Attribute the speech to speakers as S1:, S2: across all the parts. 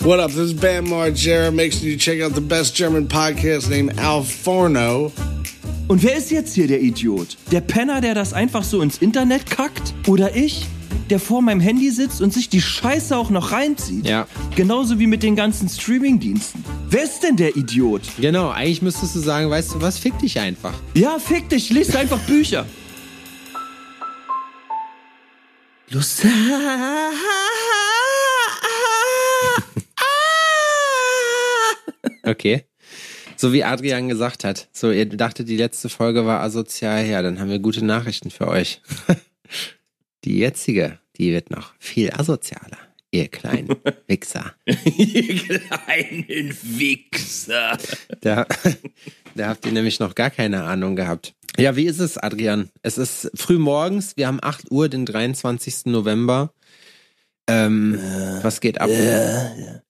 S1: What up? This is Bam Margera. Make sure you check out the best German podcast named Al Forno.
S2: Und wer ist jetzt hier der Idiot? Der Penner, der das einfach so ins Internet kackt? Oder ich, der vor meinem Handy sitzt und sich die Scheiße auch noch reinzieht?
S3: Ja.
S2: Genauso wie mit den ganzen Streamingdiensten. Wer ist denn der Idiot?
S3: Genau, eigentlich müsstest du sagen, weißt du was, fick dich einfach.
S2: Ja, fick dich, lies einfach Bücher. Lust.
S3: Okay. So wie Adrian gesagt hat. So, ihr dachtet, die letzte Folge war asozial. Ja, dann haben wir gute Nachrichten für euch. Die jetzige, die wird noch viel asozialer. Ihr kleinen Wichser.
S2: Ihr kleinen Wichser.
S3: Da, da habt ihr nämlich noch gar keine Ahnung gehabt. Ja, wie ist es, Adrian? Es ist früh morgens, wir haben 8 Uhr, den 23. November. Ähm, was geht ab?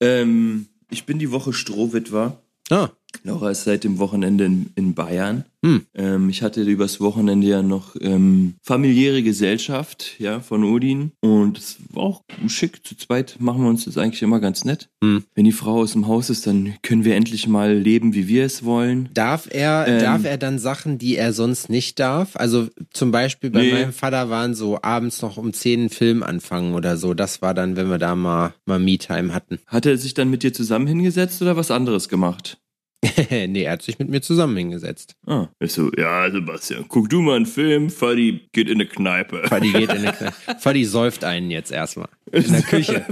S4: Ähm, ich bin die Woche Strohwitwer.
S3: Ah,
S4: Laura ist seit dem Wochenende in, in Bayern.
S3: Hm.
S4: Ähm, ich hatte übers Wochenende ja noch ähm, familiäre Gesellschaft ja, von Odin. Und es war auch schick. Zu zweit machen wir uns das eigentlich immer ganz nett.
S3: Hm.
S4: Wenn die Frau aus dem Haus ist, dann können wir endlich mal leben, wie wir es wollen.
S3: darf er,
S4: Ähm.
S3: darf er dann Sachen, die er sonst nicht darf? Also zum Beispiel bei
S4: Nee.
S3: meinem Vater waren so abends noch um 10 einen Film anfangen oder so. Das war dann, wenn wir da mal, mal Me-Time hatten.
S4: Hat er sich dann mit dir zusammen hingesetzt oder was anderes gemacht?
S3: nee, er hat sich mit mir zusammen hingesetzt.
S4: Ah, ich so, ja, Sebastian, guck du mal einen Film, Fadi geht in eine Kneipe.
S3: Fadi geht in eine Kneipe. Fadi säuft einen jetzt erstmal. In der Küche.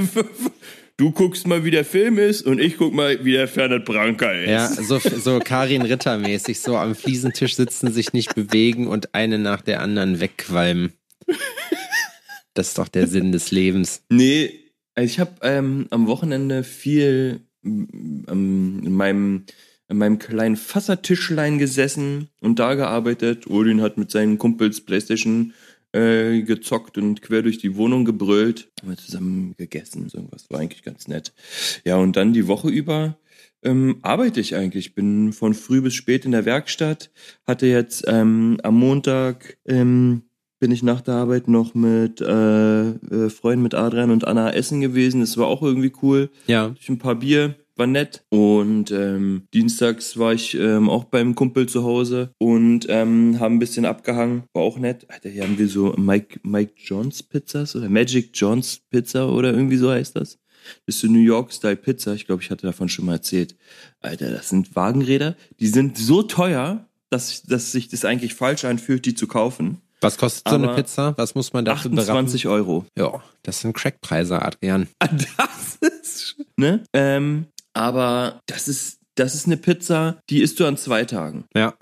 S4: Du guckst mal, wie der Film ist und ich guck mal, wie der Fernand Branca ist.
S3: Ja, so, so Karin Ritter mäßig, so am Fliesentisch sitzen, sich nicht bewegen und eine nach der anderen wegqualmen. Das ist doch der Sinn des Lebens.
S4: Nee, also ich habe ähm, am Wochenende viel ähm, in meinem in meinem kleinen Fassertischlein gesessen und da gearbeitet. Odin hat mit seinen Kumpels Playstation äh, gezockt und quer durch die Wohnung gebrüllt. Haben wir zusammen gegessen, so was war eigentlich ganz nett. Ja, und dann die Woche über ähm, arbeite ich eigentlich. Bin von früh bis spät in der Werkstatt. Hatte jetzt ähm, am Montag ähm, bin ich nach der Arbeit noch mit äh, äh, Freunden, mit Adrian und Anna essen gewesen. Das war auch irgendwie cool.
S3: Ja.
S4: Durch ein paar Bier, war nett. Und ähm, dienstags war ich ähm, auch beim Kumpel zu Hause und ähm, haben ein bisschen abgehangen. War auch nett. Alter, hier haben wir so Mike, Mike Johns Pizzas oder Magic Johns Pizza oder irgendwie so heißt das. Das ist so New York-Style Pizza. Ich glaube, ich hatte davon schon mal erzählt. Alter, das sind Wagenräder. Die sind so teuer, dass, dass sich das eigentlich falsch anfühlt, die zu kaufen.
S3: Was kostet so eine
S4: Aber
S3: Pizza? Was muss man dafür berappen?
S4: 28 Euro.
S3: Ja, das sind Crackpreise, Adrian.
S4: Das ist, ne? Ähm, aber das ist, das ist eine Pizza, die isst du an zwei Tagen.
S3: Ja.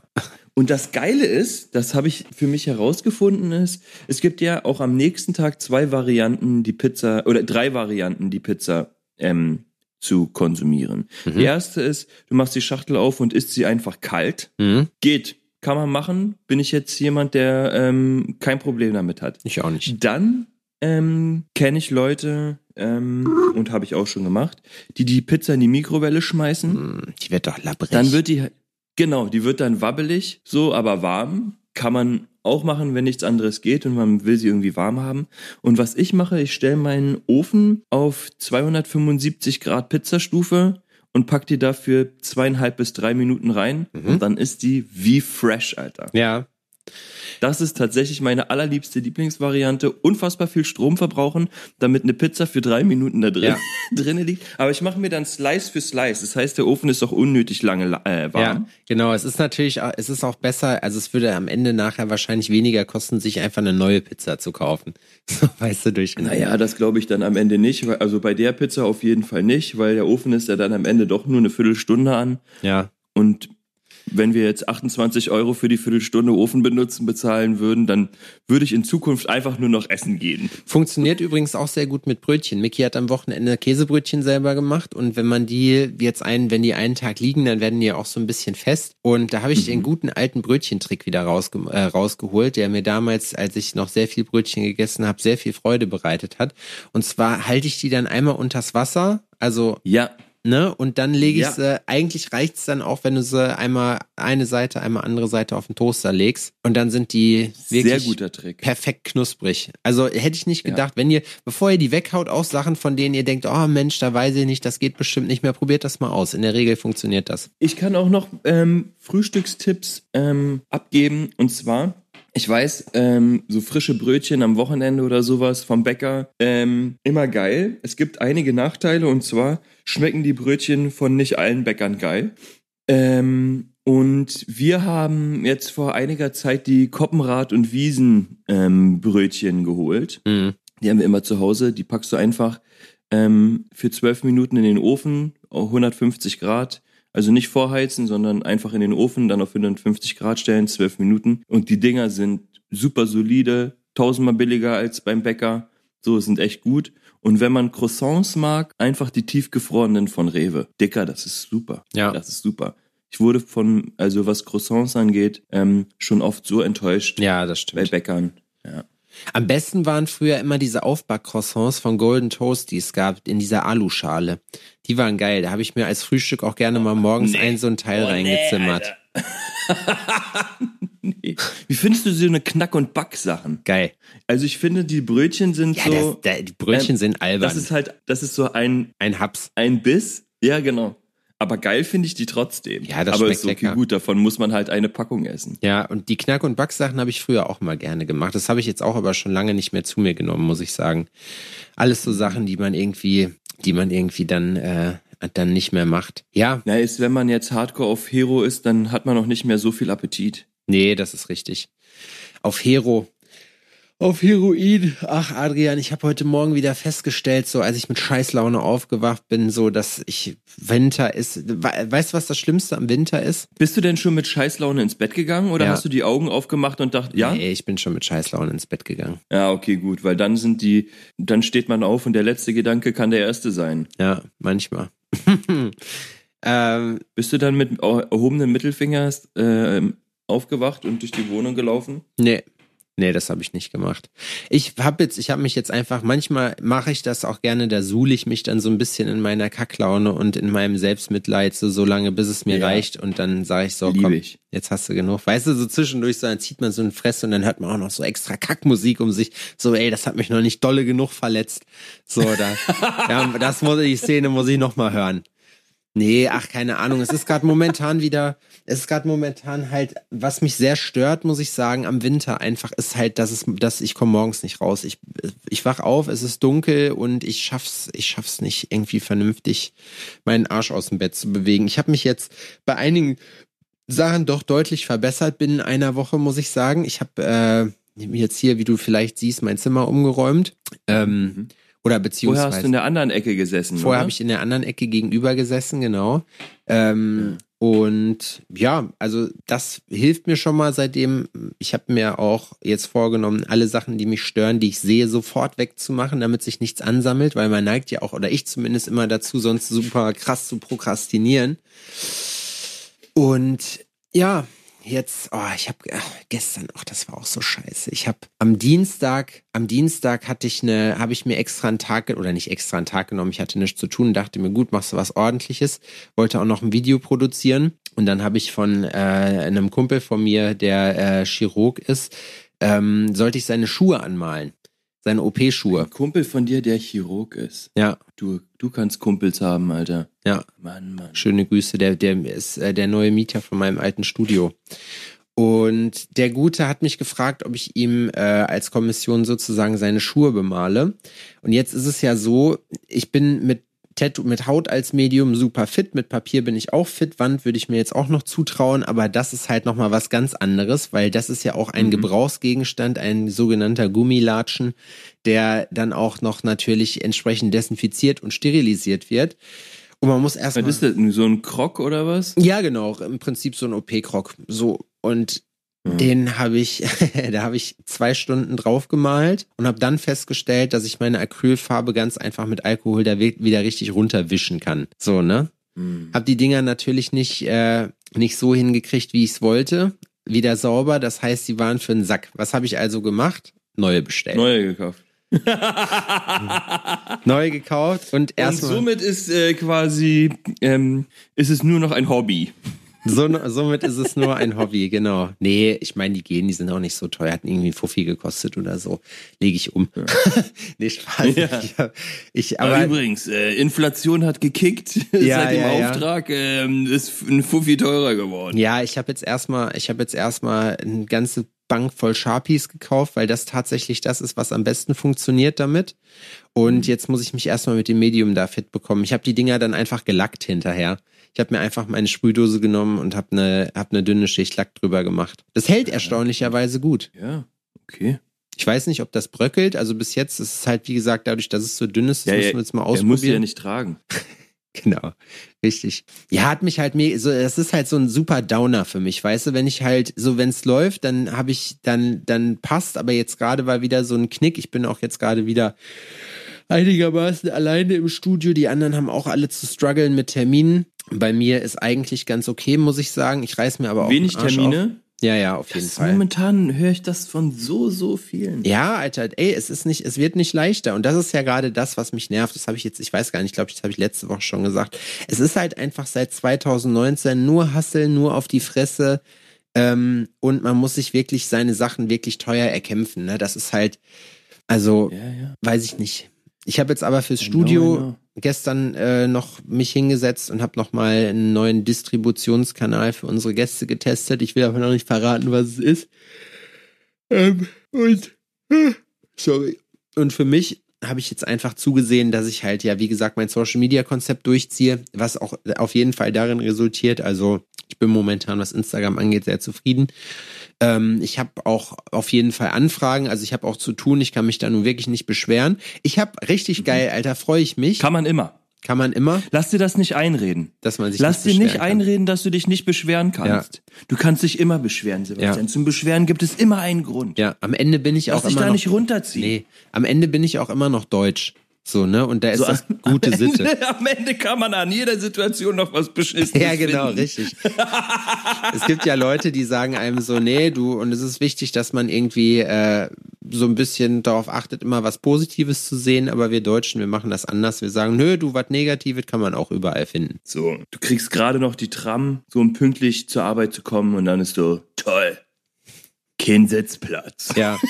S4: Und das Geile ist, das habe ich für mich herausgefunden, ist, es gibt ja auch am nächsten Tag zwei Varianten, die Pizza, oder drei Varianten, die Pizza ähm, zu konsumieren. Die erste ist, du machst die Schachtel auf und isst sie einfach kalt.
S3: Mhm.
S4: Geht. Kann man machen. Bin ich jetzt jemand, der ähm, kein Problem damit hat.
S3: Ich auch nicht.
S4: Dann ähm, kenne ich Leute ähm, und habe ich auch schon gemacht, die die Pizza in die Mikrowelle schmeißen.
S3: Hm, Die wird doch labbrig.
S4: Dann wird die genau, die wird dann wabbelig, so aber warm. Kann man auch machen, wenn nichts anderes geht und man will sie irgendwie warm haben. Und was ich mache, ich stelle meinen Ofen auf 275 Grad Pizzastufe und pack die dafür zweieinhalb bis drei Minuten rein und dann ist die wie fresh, Alter.
S3: ja.
S4: Das ist tatsächlich meine allerliebste Lieblingsvariante. Unfassbar viel Strom verbrauchen, damit eine Pizza für drei Minuten da drin
S3: Ja.
S4: drinne liegt. Aber ich mache mir dann Slice für Slice. Das heißt, der Ofen ist doch unnötig lange la- äh, warm.
S3: Ja, genau. Es ist natürlich, auch- es ist auch besser, also es würde am Ende nachher wahrscheinlich weniger kosten, sich einfach eine neue Pizza zu kaufen. So, weißt du, durch.
S4: Naja, das glaube ich dann am Ende nicht. Also bei der Pizza auf jeden Fall nicht, weil der Ofen ist ja dann am Ende doch nur eine Viertelstunde an.
S3: Ja.
S4: Und wenn wir jetzt 28 Euro für die Viertelstunde Ofen benutzen bezahlen würden, dann würde ich in Zukunft einfach nur noch essen gehen.
S3: Funktioniert übrigens auch sehr gut mit Brötchen. Mickey hat am Wochenende Käsebrötchen selber gemacht und wenn man die jetzt einen, wenn die einen Tag liegen, dann werden die ja auch so ein bisschen fest. Und da habe ich den guten alten Brötchentrick wieder rausge äh, rausgeholt, der mir damals, als ich noch sehr viel Brötchen gegessen habe, sehr viel Freude bereitet hat. Und zwar halte ich die dann einmal unters Wasser, also
S4: Ja,
S3: ne? Und dann lege ich
S4: Ja.
S3: sie, eigentlich reicht's dann auch, wenn du sie einmal eine Seite, einmal andere Seite auf den Toaster legst. Und dann sind die
S4: Sehr
S3: wirklich
S4: guter Trick.
S3: perfekt knusprig. Also hätte ich nicht
S4: Ja.
S3: gedacht, wenn ihr, bevor ihr die weghaut, auch Sachen, von denen ihr denkt, oh Mensch, da weiß ich nicht, das geht bestimmt nicht mehr, probiert das mal aus. In der Regel funktioniert das.
S4: Ich kann auch noch ähm, Frühstückstipps ähm, abgeben. Und zwar, ich weiß, ähm, so frische Brötchen am Wochenende oder sowas vom Bäcker, ähm, immer geil. Es gibt einige Nachteile und zwar schmecken die Brötchen von nicht allen Bäckern geil. Ähm, und wir haben jetzt vor einiger Zeit die Koppenrad und Wiesen ähm, Brötchen geholt.
S3: Mhm.
S4: Die haben wir immer zu Hause. Die packst du einfach ähm, für zwölf Minuten in den Ofen, auf 150 Grad. Also nicht vorheizen, sondern einfach in den Ofen, dann auf 150 Grad stellen, zwölf Minuten. Und die Dinger sind super solide, tausendmal billiger als beim Bäcker. So, sind echt gut. Und wenn man Croissants mag, einfach die tiefgefrorenen von Rewe. Dicker, das ist super.
S3: Ja.
S4: Das ist super. Ich wurde von, also was Croissants angeht, ähm, schon oft so enttäuscht
S3: Ja, das
S4: bei
S3: stimmt.
S4: Bäckern. Ja.
S3: Am besten waren früher immer diese Aufbackcroissants von Golden Toast, die es gab, in dieser Aluschale. Die waren geil. Da habe ich mir als Frühstück auch gerne mal morgens
S4: nee.
S3: ein so ein Teil
S4: Oh, nee,
S3: reingezimmert.
S4: Nee. Wie findest du so eine Knack- und Backsachen?
S3: Geil.
S4: Also ich finde, die Brötchen sind
S3: Ja,
S4: so.
S3: das, da, die Brötchen
S4: ähm,
S3: sind albern.
S4: das ist halt, das ist so ein,
S3: ein Haps.
S4: ein Biss. Ja, genau. Aber geil finde ich die trotzdem.
S3: Ja, das
S4: Aber
S3: schmeckt
S4: ist okay
S3: lecker.
S4: gut, davon muss man halt eine Packung essen.
S3: Ja, und die Knack- und Backsachen habe ich früher auch mal gerne gemacht. Das habe ich jetzt auch aber schon lange nicht mehr zu mir genommen, muss ich sagen. Alles so Sachen, die man irgendwie, die man irgendwie dann, äh, dann nicht mehr macht. Ja,
S4: Na, ist, wenn man jetzt Hardcore auf Hero ist, dann hat man noch nicht mehr so viel Appetit.
S3: nee, das ist richtig. Auf Hero. Auf Heroin. Ach, Adrian, ich habe heute Morgen wieder festgestellt, so als ich mit Scheißlaune aufgewacht bin, so dass ich Winter ist. We weißt du, was das Schlimmste am Winter ist?
S4: Bist du denn schon mit Scheißlaune ins Bett gegangen oder
S3: Ja.
S4: hast du die Augen aufgemacht und dacht, ja?
S3: Nee, ich bin schon mit Scheißlaune ins Bett gegangen.
S4: Ja, okay, gut, weil dann sind die, dann steht man auf und der letzte Gedanke kann der erste sein.
S3: Ja, manchmal. ähm,
S4: Bist du dann mit erhobenem Mittelfinger äh, aufgewacht und durch die Wohnung gelaufen?
S3: Nee. Nee, das habe ich nicht gemacht. Ich habe jetzt, ich habe mich jetzt einfach, manchmal mache ich das auch gerne, da suhle ich mich dann so ein bisschen in meiner Kacklaune und in meinem Selbstmitleid so, so lange, bis es mir
S4: Ja.
S3: reicht und dann sage ich so,
S4: Liebe
S3: komm,
S4: ich.
S3: jetzt hast du genug. Weißt du, so zwischendurch, so, dann zieht man so eine Fresse und dann hört man auch noch so extra Kackmusik um sich. So, ey, das hat mich noch nicht dolle genug verletzt. So, da, ja, das muss die Szene muss ich noch mal hören. Nee, ach, keine Ahnung. Es ist gerade momentan wieder, es ist gerade momentan halt, was mich sehr stört, muss ich sagen, am Winter einfach ist halt, dass es, dass ich komme morgens nicht raus. Ich, ich wach auf, es ist dunkel und ich schaff's, ich schaff's nicht irgendwie vernünftig, meinen Arsch aus dem Bett zu bewegen. Ich habe mich jetzt bei einigen Sachen doch deutlich verbessert binnen einer Woche, muss ich sagen. Ich habe äh, jetzt hier, wie du vielleicht siehst, mein Zimmer umgeräumt. Ähm, Oder
S4: Vorher
S3: beziehungsweise.
S4: hast du in der anderen Ecke gesessen.
S3: Vorher habe ich in der anderen Ecke gegenüber gesessen, genau. Ähm, Und ja, also das hilft mir schon mal seitdem. Ich habe mir auch jetzt vorgenommen, alle Sachen, die mich stören, die ich sehe, sofort wegzumachen, damit sich nichts ansammelt, weil man neigt ja auch, oder ich zumindest immer dazu, sonst super krass zu prokrastinieren. Und ja, jetzt, oh, ich habe gestern, ach, das war auch so scheiße. Ich habe am Dienstag, am Dienstag hatte ich eine, habe ich mir extra einen Tag oder nicht extra einen Tag genommen. Ich hatte nichts zu tun, dachte mir, gut, machst du was Ordentliches. Wollte auch noch ein Video produzieren und dann habe ich von äh, einem Kumpel von mir, der äh, Chirurg ist, ähm, sollte ich seine Schuhe anmalen, seine OP-Schuhe.
S4: Ein Kumpel von dir, der Chirurg ist.
S3: Ja,
S4: Du, du kannst Kumpels haben, Alter.
S3: ja.
S4: Mann, Mann.
S3: Schöne Grüße, der, der ist äh, der neue Mieter von meinem alten Studio. Und der Gute hat mich gefragt, ob ich ihm äh, als Kommission sozusagen seine Schuhe bemale. Und jetzt ist es ja so, ich bin mit Tattoo, mit Haut als Medium super fit, mit Papier bin ich auch fit, Wand würde ich mir jetzt auch noch zutrauen, aber das ist halt nochmal was ganz anderes, weil das ist ja auch ein Gebrauchsgegenstand, ein sogenannter Gummilatschen, der dann auch noch natürlich entsprechend desinfiziert und sterilisiert wird. Und man muss erstmal.
S4: Was ist das? So ein Krog oder was?
S3: Ja, genau, im Prinzip so ein OP-Krog. So und den habe ich, da habe ich zwei Stunden drauf gemalt und habe dann festgestellt, dass ich meine Acrylfarbe ganz einfach mit Alkohol da wi- wieder richtig runterwischen kann. So ne? Hab die Dinger natürlich nicht äh, nicht so hingekriegt, wie ich es wollte. Wieder sauber, das heißt, sie waren für einen Sack. Was habe ich also gemacht? Neue bestellt.
S4: Neue gekauft.
S3: Neu gekauft und
S4: Und
S3: erstmal.
S4: somit ist äh, quasi, ähm, ist es nur noch ein Hobby.
S3: So, somit ist es nur ein Hobby, genau. Nee, ich meine, die gehen, die sind auch nicht so teuer, hatten irgendwie Fuffi gekostet oder so. Lege ich um. nee, Spaß.
S4: Ja.
S3: Ich, ich,
S4: Aber
S3: aber
S4: übrigens, äh, Inflation hat gekickt.
S3: Ja,
S4: Seit dem
S3: ja, ja.
S4: Auftrag ähm, ist ein Fuffi teurer geworden.
S3: ja, ich habe jetzt erstmal, ich habe jetzt erstmal eine ganze Bank voll Sharpies gekauft, weil das tatsächlich das ist, was am besten funktioniert damit. Und jetzt muss ich mich erstmal mit dem Medium da fit bekommen. Ich habe die Dinger dann einfach gelackt hinterher. Ich habe mir einfach meine Sprühdose genommen und habe eine, hab eine dünne Schicht Lack drüber gemacht. Das hält erstaunlicherweise gut.
S4: Ja, okay.
S3: Ich weiß nicht, ob das bröckelt. Also bis jetzt ist es halt, wie gesagt, dadurch, dass es so dünn ist, das
S4: Ja,
S3: müssen
S4: ja,
S3: wir jetzt mal
S4: Er muss
S3: ausprobieren.
S4: ja nicht tragen.
S3: Genau, richtig. Ja, hat mich halt me so, das ist halt so ein super Downer für mich, weißt du, wenn ich halt so, wenn es läuft, dann habe ich, dann, dann passt, aber jetzt gerade war wieder so ein Knick. Ich bin auch jetzt gerade wieder einigermaßen alleine im Studio. Die anderen haben auch alle zu strugglen mit Terminen. Bei mir ist eigentlich ganz okay, muss ich sagen. Ich reiß mir aber auch
S4: Wenig Termine.
S3: Auf. Ja, ja, auf jeden
S4: Das
S3: Fall.
S4: momentan höre ich das von so, so vielen.
S3: Ja, Alter, ey, es ist nicht, es wird nicht leichter. Und das ist ja gerade das, was mich nervt. Das habe ich jetzt, ich weiß gar nicht, glaube ich, das habe ich letzte Woche schon gesagt. Es ist halt einfach seit 2019 nur Hasseln, nur auf die Fresse. Ähm, und man muss sich wirklich seine Sachen wirklich teuer erkämpfen. Ne? Das ist halt, also,
S4: Ja, ja.
S3: weiß ich nicht. Ich habe jetzt aber fürs Studio
S4: I know.
S3: gestern äh, noch mich hingesetzt und habe noch mal einen neuen Distributionskanal für unsere Gäste getestet. Ich will aber noch nicht verraten, was es ist. Ähm, und äh, sorry. Und für mich habe ich jetzt einfach zugesehen, dass ich halt ja, wie gesagt, mein Social Media Konzept durchziehe, was auch auf jeden Fall darin resultiert. Also ich bin momentan, was Instagram angeht, sehr zufrieden. Ähm, ich habe auch auf jeden Fall Anfragen, also ich habe auch zu tun, ich kann mich da nun wirklich nicht beschweren. Ich habe richtig geil, Alter, freue ich mich.
S4: Kann man immer.
S3: Kann man immer,
S4: Lass dir das nicht einreden.
S3: dass man sich
S4: Lass
S3: nicht
S4: dir nicht
S3: kann.
S4: einreden, dass du dich nicht beschweren kannst. Du kannst dich immer beschweren, Sebastian.
S3: Ja.
S4: Zum Beschweren gibt es immer einen Grund.
S3: Ja, am Ende bin ich
S4: Lass
S3: auch
S4: dich
S3: immer
S4: da
S3: noch,
S4: nicht runterziehen.
S3: Nee, am Ende bin ich auch immer noch deutsch. So, ne? Und da ist
S4: So,
S3: das gute
S4: am
S3: Sitte.
S4: Ende, am Ende kann man an jeder Situation noch was Beschissenes
S3: Ja, genau,
S4: finden.
S3: richtig. es gibt ja Leute, die sagen einem so, nee, du, und es ist wichtig, dass man irgendwie äh, so ein bisschen darauf achtet, immer was Positives zu sehen, aber wir Deutschen, wir machen das anders. Wir sagen, nö, du, was Negatives kann man auch überall finden.
S4: So, du kriegst gerade noch die Tram, so um pünktlich zur Arbeit zu kommen und dann ist so, toll, kein Sitzplatz.
S3: Ja.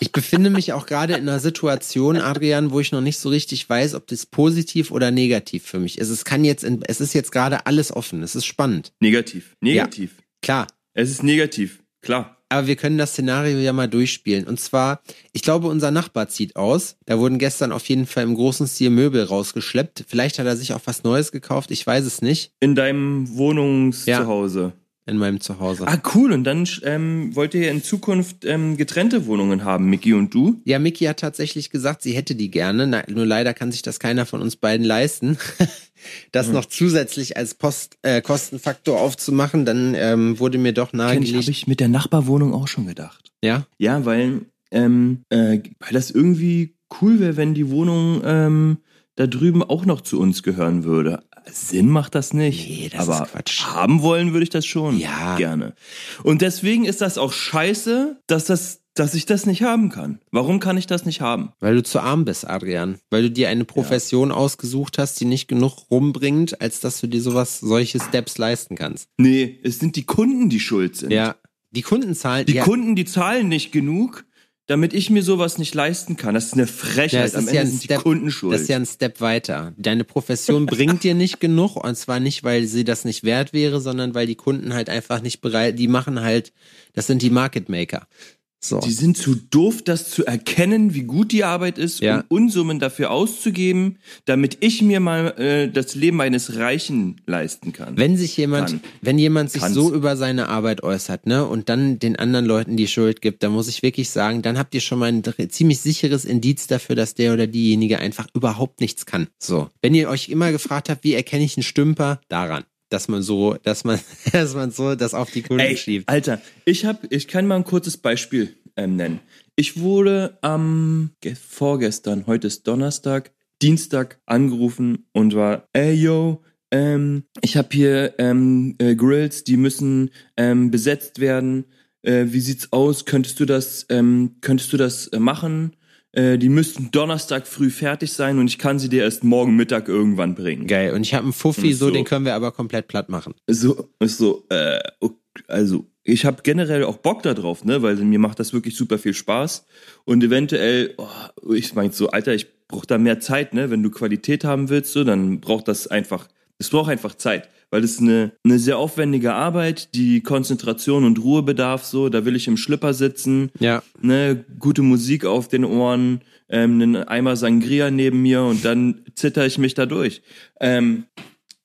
S3: Ich befinde mich auch gerade in einer Situation, Adrian, wo ich noch nicht so richtig weiß, ob das positiv oder negativ für mich ist. Es kann jetzt, in, es ist jetzt gerade alles offen. Es ist spannend.
S4: Negativ, negativ.
S3: Klar.
S4: Es ist negativ, klar.
S3: Aber wir können das Szenario ja mal durchspielen. Und zwar, ich glaube, unser Nachbar zieht aus. Da wurden gestern auf jeden Fall im großen Stil Möbel rausgeschleppt. Vielleicht hat er sich auch was Neues gekauft. Ich weiß es nicht.
S4: In deinem Wohnungszuhause.
S3: In meinem Zuhause.
S4: Ah, cool. Und dann ähm, wollt ihr in Zukunft ähm, getrennte Wohnungen haben, Mickey und du?
S3: Ja, Miki hat tatsächlich gesagt, sie hätte die gerne. Na, nur leider kann sich das keiner von uns beiden leisten. das noch zusätzlich als Post, äh, Kostenfaktor aufzumachen, dann ähm, wurde mir doch
S4: ich, habe
S3: nahegelegt.
S4: ich mit der Nachbarwohnung auch schon gedacht.
S3: Ja,
S4: Ja, weil, ähm, äh, weil das irgendwie cool wäre, wenn die Wohnung ähm, da drüben auch noch zu uns gehören würde. Sinn macht das nicht.
S3: Nee, das
S4: aber
S3: ist Quatsch.
S4: haben wollen würde ich das schon.
S3: Ja.
S4: Gerne. Und deswegen ist das auch scheiße, dass das, dass ich das nicht haben kann. Warum kann ich das nicht haben?
S3: weil du zu arm bist, Adrian. Weil du dir eine Profession ausgesucht hast, die nicht genug rumbringt, als dass du dir sowas, solche Steps leisten kannst.
S4: Nee, es sind die Kunden, die schuld sind.
S3: Ja, die Kunden zahlen.
S4: Die
S3: ja,
S4: Kunden, die zahlen nicht genug, damit ich mir sowas nicht leisten kann. Das ist eine Frechheit. Am
S3: ist
S4: Ende
S3: ja
S4: sind
S3: Step,
S4: die Kunden schuld.
S3: das ist ja ein Step weiter. Deine Profession bringt dir nicht genug und zwar nicht, weil sie das nicht wert wäre, sondern weil die Kunden halt einfach nicht bereit, die machen halt, das sind die Market Maker. So.
S4: Die sind zu doof, das zu erkennen, wie gut die Arbeit ist,
S3: Ja.
S4: um Unsummen dafür auszugeben, damit ich mir mal äh, das Leben eines Reichen leisten kann.
S3: Wenn sich jemand,
S4: Kann.
S3: wenn jemand sich
S4: Kann's.
S3: so über seine Arbeit äußert, ne, und dann den anderen Leuten die Schuld gibt, dann muss ich wirklich sagen, dann habt ihr schon mal ein ziemlich sicheres Indiz dafür, dass der oder diejenige einfach überhaupt nichts kann. So. Wenn ihr euch immer gefragt habt, wie erkenne ich einen Stümper, daran. Dass man so, dass man, dass man so das auf die Kunden
S4: Ey,
S3: schiebt.
S4: Alter, ich hab, ich kann mal ein kurzes Beispiel ähm, nennen. Ich wurde am ge- vorgestern, heute ist Donnerstag, Dienstag angerufen und war, ey yo, ähm, ich habe hier ähm, äh, Grills, die müssen ähm, besetzt werden. Äh, wie sieht's aus? Könntest du das, ähm, könntest du das äh, machen? Äh, die müssten Donnerstag früh fertig sein und ich kann sie dir erst morgen Mittag irgendwann bringen.
S3: Geil. Und ich habe einen Fuffi, so,
S4: So.
S3: den können wir aber komplett platt machen.
S4: So, ist so, äh, also ich habe generell auch Bock da drauf, ne, weil mir macht das wirklich super viel Spaß und eventuell, oh, ich meine so, Alter, ich brauche da mehr Zeit, ne, wenn du Qualität haben willst, so, dann braucht das einfach, es braucht einfach Zeit, weil das ist eine, eine sehr aufwendige Arbeit, die Konzentration und Ruhe bedarf, so, da will ich im Schlipper sitzen,
S3: Ja.
S4: ne, gute Musik auf den Ohren, ähm, einen Eimer Sangria neben mir und dann zitter ich mich da durch. Ähm,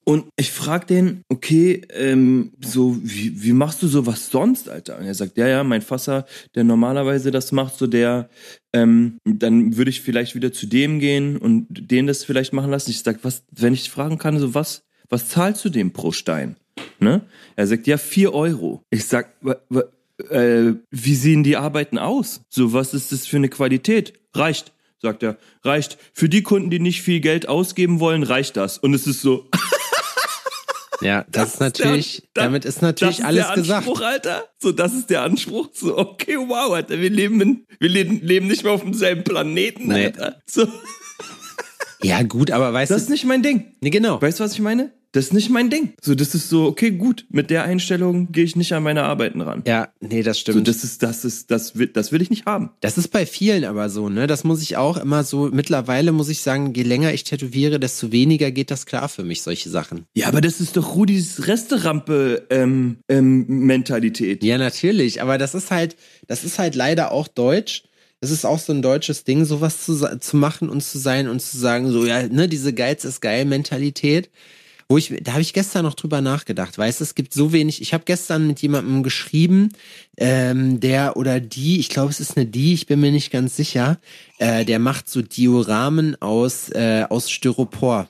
S4: und ich frag den, okay, ähm, so, wie, wie machst du sowas sonst, Alter? Und er sagt, ja, ja, mein Fasser, der normalerweise das macht, so der, ähm, dann würde ich vielleicht wieder zu dem gehen und den das vielleicht machen lassen. Ich sag, was, wenn ich fragen kann, so was, was zahlst du dem pro Stein? Ne? Er sagt, ja, vier Euro. Ich sag, äh, wie sehen die Arbeiten aus? So, was ist das für eine Qualität? Reicht, sagt er. Reicht. Für die Kunden, die nicht viel Geld ausgeben wollen, reicht das. Und es ist so,
S3: Ja, das, ist natürlich,
S4: der-
S3: damit ist natürlich
S4: das ist
S3: alles
S4: der
S3: gesagt.
S4: Anspruch, Alter. So, das ist der Anspruch. So, okay, wow, Alter, wir leben, in, wir leben, leben nicht mehr auf demselben Planeten,
S3: Nee.
S4: Alter. So,
S3: Ja, gut, aber weißt
S4: das ist
S3: du,
S4: nicht mein Ding.
S3: nee, genau.
S4: Weißt du, was ich meine? Das ist nicht mein Ding. So, das ist so, okay, gut. Mit der Einstellung gehe ich nicht an meine Arbeiten ran.
S3: Ja, nee, das
S4: So,
S3: stimmt.
S4: das ist, das ist, das will, das will ich nicht haben.
S3: Das ist bei vielen aber so, ne? Das muss ich auch immer so, mittlerweile muss ich sagen, je länger ich tätowiere, desto weniger geht das klar für mich, solche Sachen.
S4: Ja, aber das ist doch Rudis Resterampe ähm, ähm, Mentalität.
S3: Ja, natürlich, aber das ist halt, das ist halt leider auch deutsch. Das ist auch so ein deutsches Ding, sowas zu, zu machen und zu sein und zu sagen, so, ja, ne, diese Geiz ist geil Mentalität. Wo ich, da habe ich gestern noch drüber nachgedacht, weißt es gibt so wenig. Ich habe gestern mit jemandem geschrieben, ähm, der oder die, ich glaube, es ist eine die, ich bin mir nicht ganz sicher, äh, der macht so Dioramen aus, äh, aus Styropor.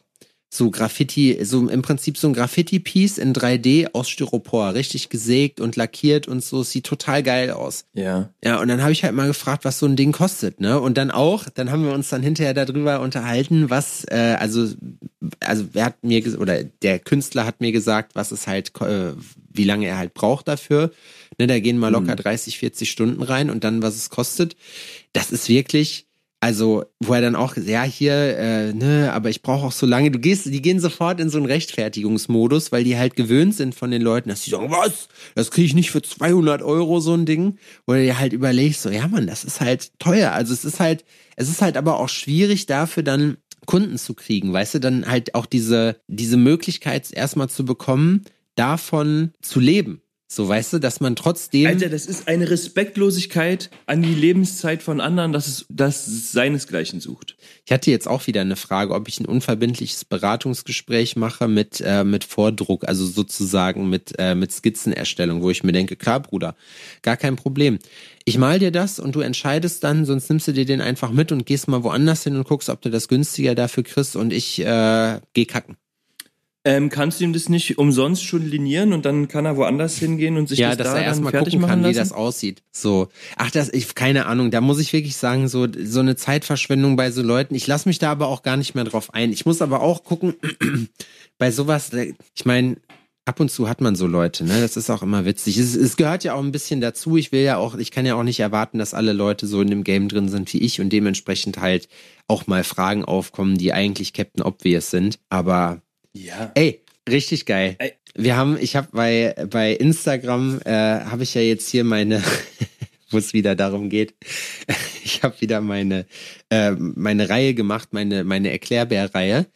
S3: So Graffiti, so im Prinzip so ein Graffiti-Piece in 3D aus Styropor, richtig gesägt und lackiert und so, sieht total geil aus.
S4: Ja.
S3: Ja, und dann habe ich halt mal gefragt, was so ein Ding kostet, ne? Und dann auch, dann haben wir uns dann hinterher darüber unterhalten, was, äh, also, also wer hat mir oder der Künstler hat mir gesagt, was es halt, äh, wie lange er halt braucht dafür. Ne, da gehen mal locker 30, 40 Stunden rein und dann, was es kostet. Das ist wirklich, also, wo er dann auch, ja, hier, äh, ne, aber ich brauche auch so lange, du gehst, die gehen sofort in so einen Rechtfertigungsmodus, weil die halt gewöhnt sind von den Leuten, dass die sagen, was, das kriege ich nicht für 200 Euro, so ein Ding. Oder dir halt überlegst, so, ja, Mann, das ist halt teuer. Also es ist halt, es ist halt aber auch schwierig dafür dann Kunden zu kriegen, weißt du, dann halt auch diese, diese Möglichkeit erstmal zu bekommen, davon zu leben. So, weißt du, dass man trotzdem.
S4: Alter, das ist eine Respektlosigkeit an die Lebenszeit von anderen, dass es das seinesgleichen sucht.
S3: Ich hatte jetzt auch wieder eine Frage, ob ich ein unverbindliches Beratungsgespräch mache mit, äh, mit Vordruck, also sozusagen mit, äh, mit Skizzenerstellung, wo ich mir denke, klar, Bruder, gar kein Problem. Ich mal dir das und du entscheidest dann, sonst nimmst du dir den einfach mit und gehst mal woanders hin und guckst, ob du das günstiger dafür kriegst und ich äh, geh kacken.
S4: Ähm, kannst du ihm das nicht umsonst schon linieren und dann kann er woanders hingehen und sich
S3: ja,
S4: das
S3: dass
S4: da
S3: er erstmal gucken
S4: machen
S3: kann, wie das aussieht. So. Ach, das, ich, keine Ahnung, da muss ich wirklich sagen, so, so eine Zeitverschwendung bei so Leuten. Ich lasse mich da aber auch gar nicht mehr drauf ein. Ich muss aber auch gucken, bei sowas, ich meine, ab und zu hat man so Leute, ne? Das ist auch immer witzig. Es, es gehört ja auch ein bisschen dazu. Ich will ja auch, ich kann ja auch nicht erwarten, dass alle Leute so in dem Game drin sind wie ich und dementsprechend halt auch mal Fragen aufkommen, die eigentlich Captain Obvious sind. Aber
S4: ja.
S3: Ey, richtig geil.
S4: Ey.
S3: Wir haben, ich habe bei bei Instagram äh, habe ich ja jetzt hier meine, wo es wieder darum geht. Ich habe wieder meine äh, meine Reihe gemacht, meine meine Erklärbär-Reihe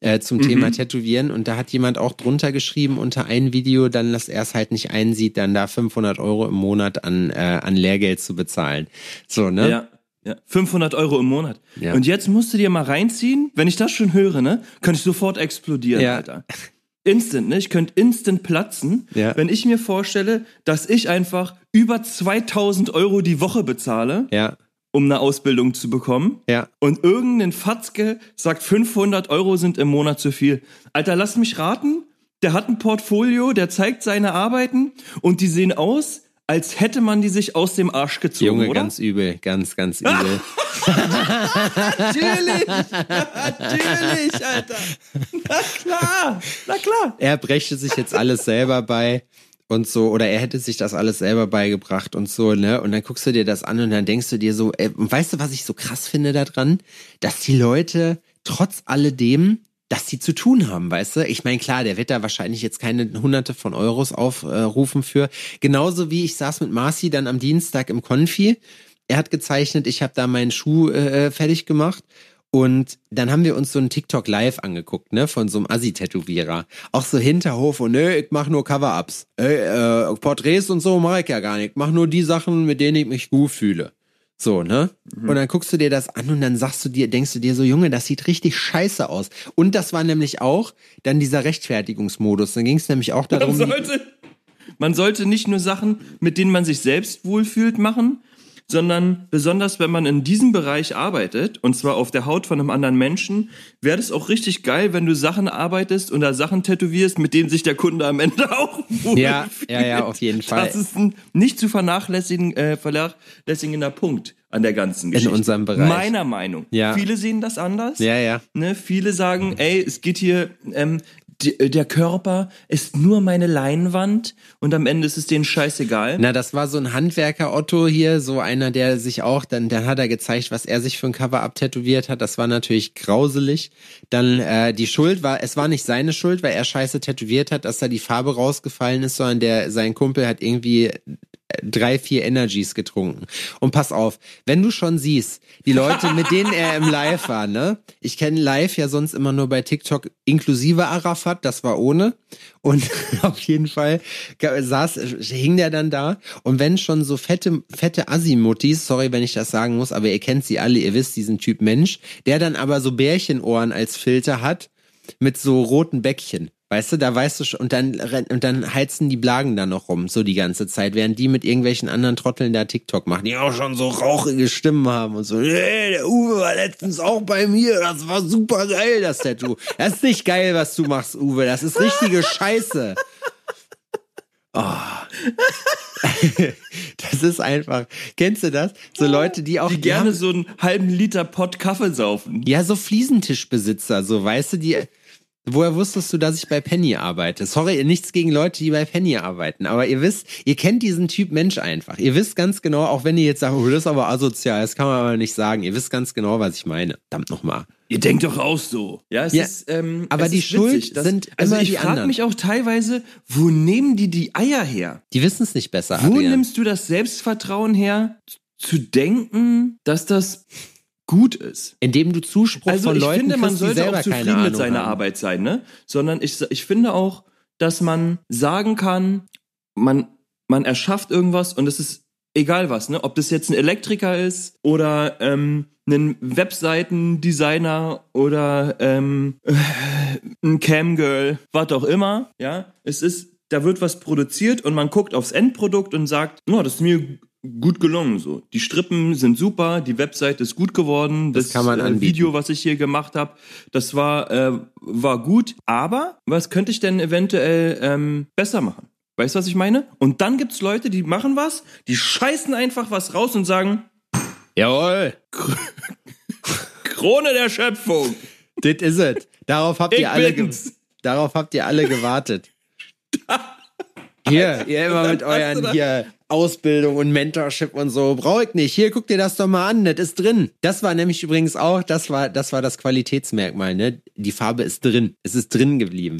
S3: äh, zum Thema Tätowieren und da hat jemand auch drunter geschrieben unter ein Video, dann dass er es halt nicht einsieht, dann da 500 Euro im Monat an äh, an Lehrgeld zu bezahlen. So ne?
S4: Ja. Ja, 500 Euro im Monat.
S3: Ja.
S4: Und jetzt musst du dir mal reinziehen, wenn ich das schon höre, ne, könnte ich sofort explodieren,
S3: Ja.
S4: Alter. Instant, ne? Ich könnte instant platzen,
S3: Ja.
S4: wenn ich mir vorstelle, dass ich einfach über 2000 Euro die Woche bezahle,
S3: Ja,
S4: um eine Ausbildung zu bekommen.
S3: ja.
S4: Und irgendein Fatzke sagt 500 Euro sind im Monat zu viel. Alter, lass mich raten. Der hat ein Portfolio, der zeigt seine Arbeiten und die sehen aus, als hätte man die sich aus dem Arsch gezogen,
S3: Junge,
S4: oder?
S3: ganz übel, ganz, ganz übel.
S4: Natürlich, natürlich, Alter. Na klar, na klar.
S3: er brächte sich jetzt alles selber bei und so, oder er hätte sich das alles selber beigebracht und so, ne? Und dann guckst du dir das an und dann denkst du dir so, ey, und weißt du, was ich so krass finde daran? Dass die Leute trotz alledem dass die zu tun haben, weißt du? Ich meine, klar, der wird da wahrscheinlich jetzt keine hunderte von Euros aufrufen äh, für. Genauso wie ich saß mit Marci dann am Dienstag im Konfi. Er hat gezeichnet, ich habe da meinen Schuh äh, fertig gemacht und dann haben wir uns so ein TikTok live angeguckt, ne, von so einem Assi-Tätowierer. Auch so Hinterhof und ne, ich mach nur Cover-Ups. Äh, äh, Porträts und so mache ich ja gar nicht. Ich mach nur die Sachen, mit denen ich mich gut fühle. So, ne? Mhm. Und dann guckst du dir das an und dann sagst du dir, denkst du dir so, Junge, das sieht richtig scheiße aus. Und das war nämlich auch dann dieser Rechtfertigungsmodus. Dann ging es nämlich auch darum.
S4: Man sollte, man sollte nicht nur Sachen, mit denen man sich selbst wohlfühlt, machen, sondern besonders wenn man in diesem Bereich arbeitet, und zwar auf der Haut von einem anderen Menschen, wäre es auch richtig geil, wenn du Sachen arbeitest und da Sachen tätowierst, mit denen sich der Kunde am Ende auch
S3: wohlfühlt. Ja, ja, ja, auf jeden Fall.
S4: Das ist ein nicht zu vernachlässigen, äh, vernachlässigender Punkt an der ganzen Geschichte.
S3: In unserem Bereich.
S4: Meiner Meinung.
S3: Ja.
S4: Viele sehen das anders.
S3: Ja, ja.
S4: Ne? Viele sagen, ey, es geht hier, ähm, die, der Körper ist nur meine Leinwand und am Ende ist es denen scheißegal.
S3: Na, das war so ein Handwerker Otto hier, so einer, der sich auch, dann, dann hat er gezeigt, was er sich für ein Cover abtätowiert hat. Das war natürlich grauselig. Dann äh, die Schuld war, es war nicht seine Schuld, weil er scheiße tätowiert hat, dass da die Farbe rausgefallen ist, sondern der sein Kumpel hat irgendwie drei, vier Energies getrunken. Und pass auf, wenn du schon siehst, die Leute, mit denen er im Live war, ne? Ich kenne Live ja sonst immer nur bei TikTok inklusive Arafat, das war ohne. Und auf jeden Fall saß, hing der dann da. Und wenn schon so fette, fette Asimuttis, sorry, wenn ich das sagen muss, aber ihr kennt sie alle, ihr wisst diesen Typ Mensch, der dann aber so Bärchenohren als Filter hat mit so roten Bäckchen. Weißt du, da weißt du schon, und dann, und dann heizen die Blagen da noch rum, so die ganze Zeit, während die mit irgendwelchen anderen Trotteln da TikTok machen, die auch schon so rauchige Stimmen haben und so, hey, der Uwe war letztens auch bei mir, das war super geil, das Tattoo. Das ist nicht geil, was du machst, Uwe, das ist richtige Scheiße. Oh. das ist einfach. Kennst du das? So Leute, die auch
S4: die gerne haben, so einen halben Liter Pott Kaffee saufen.
S3: Ja, so Fliesentischbesitzer, so weißt du, die Woher wusstest du, dass ich bei Penny arbeite? Sorry, nichts gegen Leute, die bei Penny arbeiten, aber ihr wisst, ihr kennt diesen Typ Mensch einfach. Ihr wisst ganz genau, auch wenn ihr jetzt sagt, oh, das ist aber asozial, das kann man aber nicht sagen. Ihr wisst ganz genau, was ich meine. Verdammt nochmal.
S4: Ihr denkt doch auch so. Ja, es
S3: ja,
S4: ist, ähm,
S3: aber die Schuld
S4: das,
S3: sind
S4: also
S3: immer
S4: ich frage mich auch teilweise, wo nehmen die die Eier her?
S3: Die wissen es nicht besser.
S4: Wo
S3: Adrian.
S4: nimmst du das Selbstvertrauen her, zu denken, dass das gut ist.
S3: Indem du Zuspruch
S4: Also
S3: von
S4: ich
S3: Leuten
S4: finde, man
S3: kriegst, die
S4: sollte
S3: selber
S4: auch zufrieden mit seiner
S3: haben.
S4: Arbeit sein, ne? Sondern ich, ich finde auch, dass man sagen kann, man, man erschafft irgendwas und es ist egal was, ne? Ob das jetzt ein Elektriker ist oder ähm, ein Webseitendesigner oder ähm, äh, ein Camgirl, was auch immer, ja? Es ist, da wird was produziert und man guckt aufs Endprodukt und sagt, oh, das ist mir gut gelungen so. Die Strippen sind super, die Webseite ist gut geworden,
S3: Das
S4: das,
S3: kann man
S4: äh,
S3: anbieten.
S4: Video, was ich hier gemacht habe, das war äh, war gut, aber was könnte ich denn eventuell ähm, besser machen? Weißt du, was ich meine? Und dann gibt's Leute, die machen was, die scheißen einfach was raus und sagen,
S3: Jawohl,
S4: Krone der Schöpfung.
S3: das is it. Darauf habt
S4: Ich
S3: ihr alle, ge
S4: bin's.
S3: darauf habt ihr alle gewartet. Hier, ihr immer mit euren hier Ausbildung und Mentorship und so. Brauch ich nicht. Hier, guck dir das doch mal an. Das ist drin. Das war nämlich übrigens auch, das war, das war das Qualitätsmerkmal, ne? Die Farbe ist drin. Es ist drin geblieben.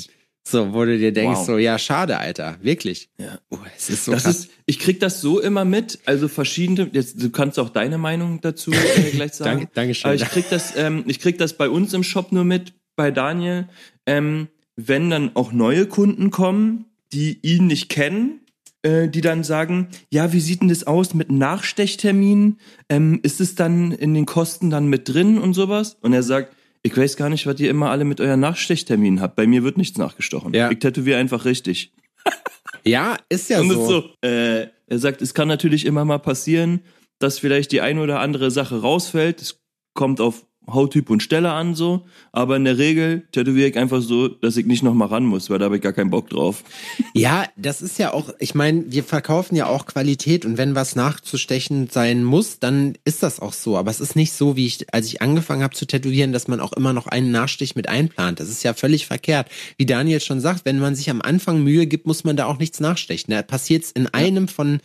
S3: So, wo du dir denkst,
S4: Wow.
S3: so, ja, schade, Alter. Wirklich.
S4: Ja.
S3: Oh, es ist so
S4: Das
S3: krass.
S4: ist, ich krieg das so immer mit, also verschiedene, jetzt, du kannst auch deine Meinung dazu äh, gleich sagen.
S3: Danke- Dankeschön.
S4: Aber ich krieg das, ähm, ich krieg das bei uns im Shop nur mit, bei Daniel, ähm, wenn dann auch neue Kunden kommen, die ihn nicht kennen, äh, die dann sagen, ja, wie sieht denn das aus mit Nachstechtermin? Ähm, ist es dann in den Kosten dann mit drin und sowas? Und er sagt, ich weiß gar nicht, was ihr immer alle mit euren Nachstechterminen habt. Bei mir wird nichts nachgestochen.
S3: Ja.
S4: Ich tätowiere einfach richtig.
S3: ja, ist ja
S4: Und
S3: so.
S4: so, äh, er sagt, es kann natürlich immer mal passieren, dass vielleicht die eine oder andere Sache rausfällt. Es kommt auf Hauttyp und Stelle an so, aber in der Regel tätowiere ich einfach so, dass ich nicht noch mal ran muss, weil da habe ich gar keinen Bock drauf.
S3: Ja, das ist ja auch, ich meine, wir verkaufen ja auch Qualität und wenn was nachzustechen sein muss, dann ist das auch so. Aber es ist nicht so, wie ich, als ich angefangen habe zu tätowieren, dass man auch immer noch einen Nachstich mit einplant. Das ist ja völlig verkehrt. Wie Daniel schon sagt, wenn man sich am Anfang Mühe gibt, muss man da auch nichts nachstechen. Da passiert in einem von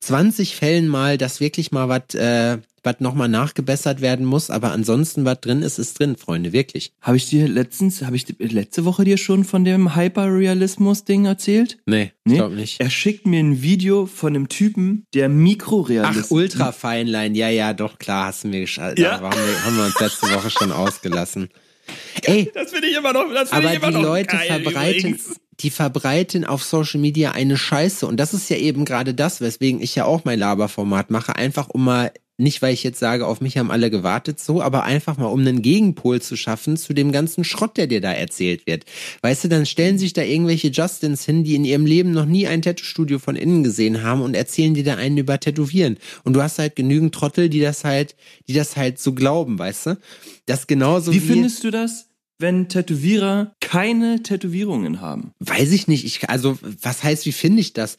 S3: 20 Fällen mal, dass wirklich mal was äh, was nochmal nachgebessert werden muss, aber ansonsten, was drin ist, ist drin, Freunde, wirklich.
S4: Habe ich dir letztens, habe ich letzte Woche dir schon von dem Hyperrealismus-Ding erzählt?
S3: Nee, nee? ich glaube nicht.
S4: Er schickt mir ein Video von einem Typen, der Mikrorealismus.
S3: Ach, Ultrafeinlein, ja, ja, doch, klar, hast du mir geschaltet. Ja. Da haben wir, haben wir uns letzte Woche schon ausgelassen. Ey,
S4: das finde ich immer noch, das
S3: aber
S4: ich immer
S3: die
S4: noch
S3: Leute
S4: geil,
S3: verbreiten,
S4: übrigens.
S3: die verbreiten auf Social Media eine Scheiße und das ist ja eben gerade das, weswegen ich ja auch mein Laberformat mache, einfach um mal nicht, weil ich jetzt sage, auf mich haben alle gewartet, so, aber einfach mal, um einen Gegenpol zu schaffen zu dem ganzen Schrott, der dir da erzählt wird. Weißt du, dann stellen sich da irgendwelche Justins hin, die in ihrem Leben noch nie ein Tattoo-Studio von innen gesehen haben und erzählen dir da einen über Tätowieren. Und du hast halt genügend Trottel, die das halt, die das halt so glauben, weißt du? Das genauso
S4: wie. Wie findest du das? wenn Tätowierer keine Tätowierungen haben?
S3: Weiß ich nicht. Ich, also, was heißt, wie finde ich das?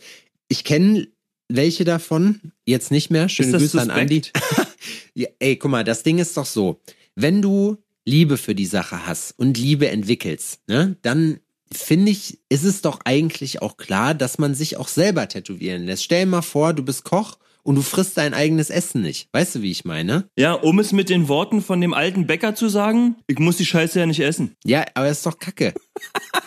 S3: Ich kenne welche davon, jetzt nicht mehr. Schöne Grüße an Andi. ja, ey, guck mal, das Ding ist doch so. Wenn du Liebe für die Sache hast und Liebe entwickelst, ne, dann finde ich, ist es doch eigentlich auch klar, dass man sich auch selber tätowieren lässt. Stell dir mal vor, du bist Koch und du frisst dein eigenes Essen nicht. Weißt du, wie ich meine?
S4: Ja, um es mit den Worten von dem alten Bäcker zu sagen, ich muss die Scheiße ja nicht essen.
S3: Ja, aber das ist doch Kacke.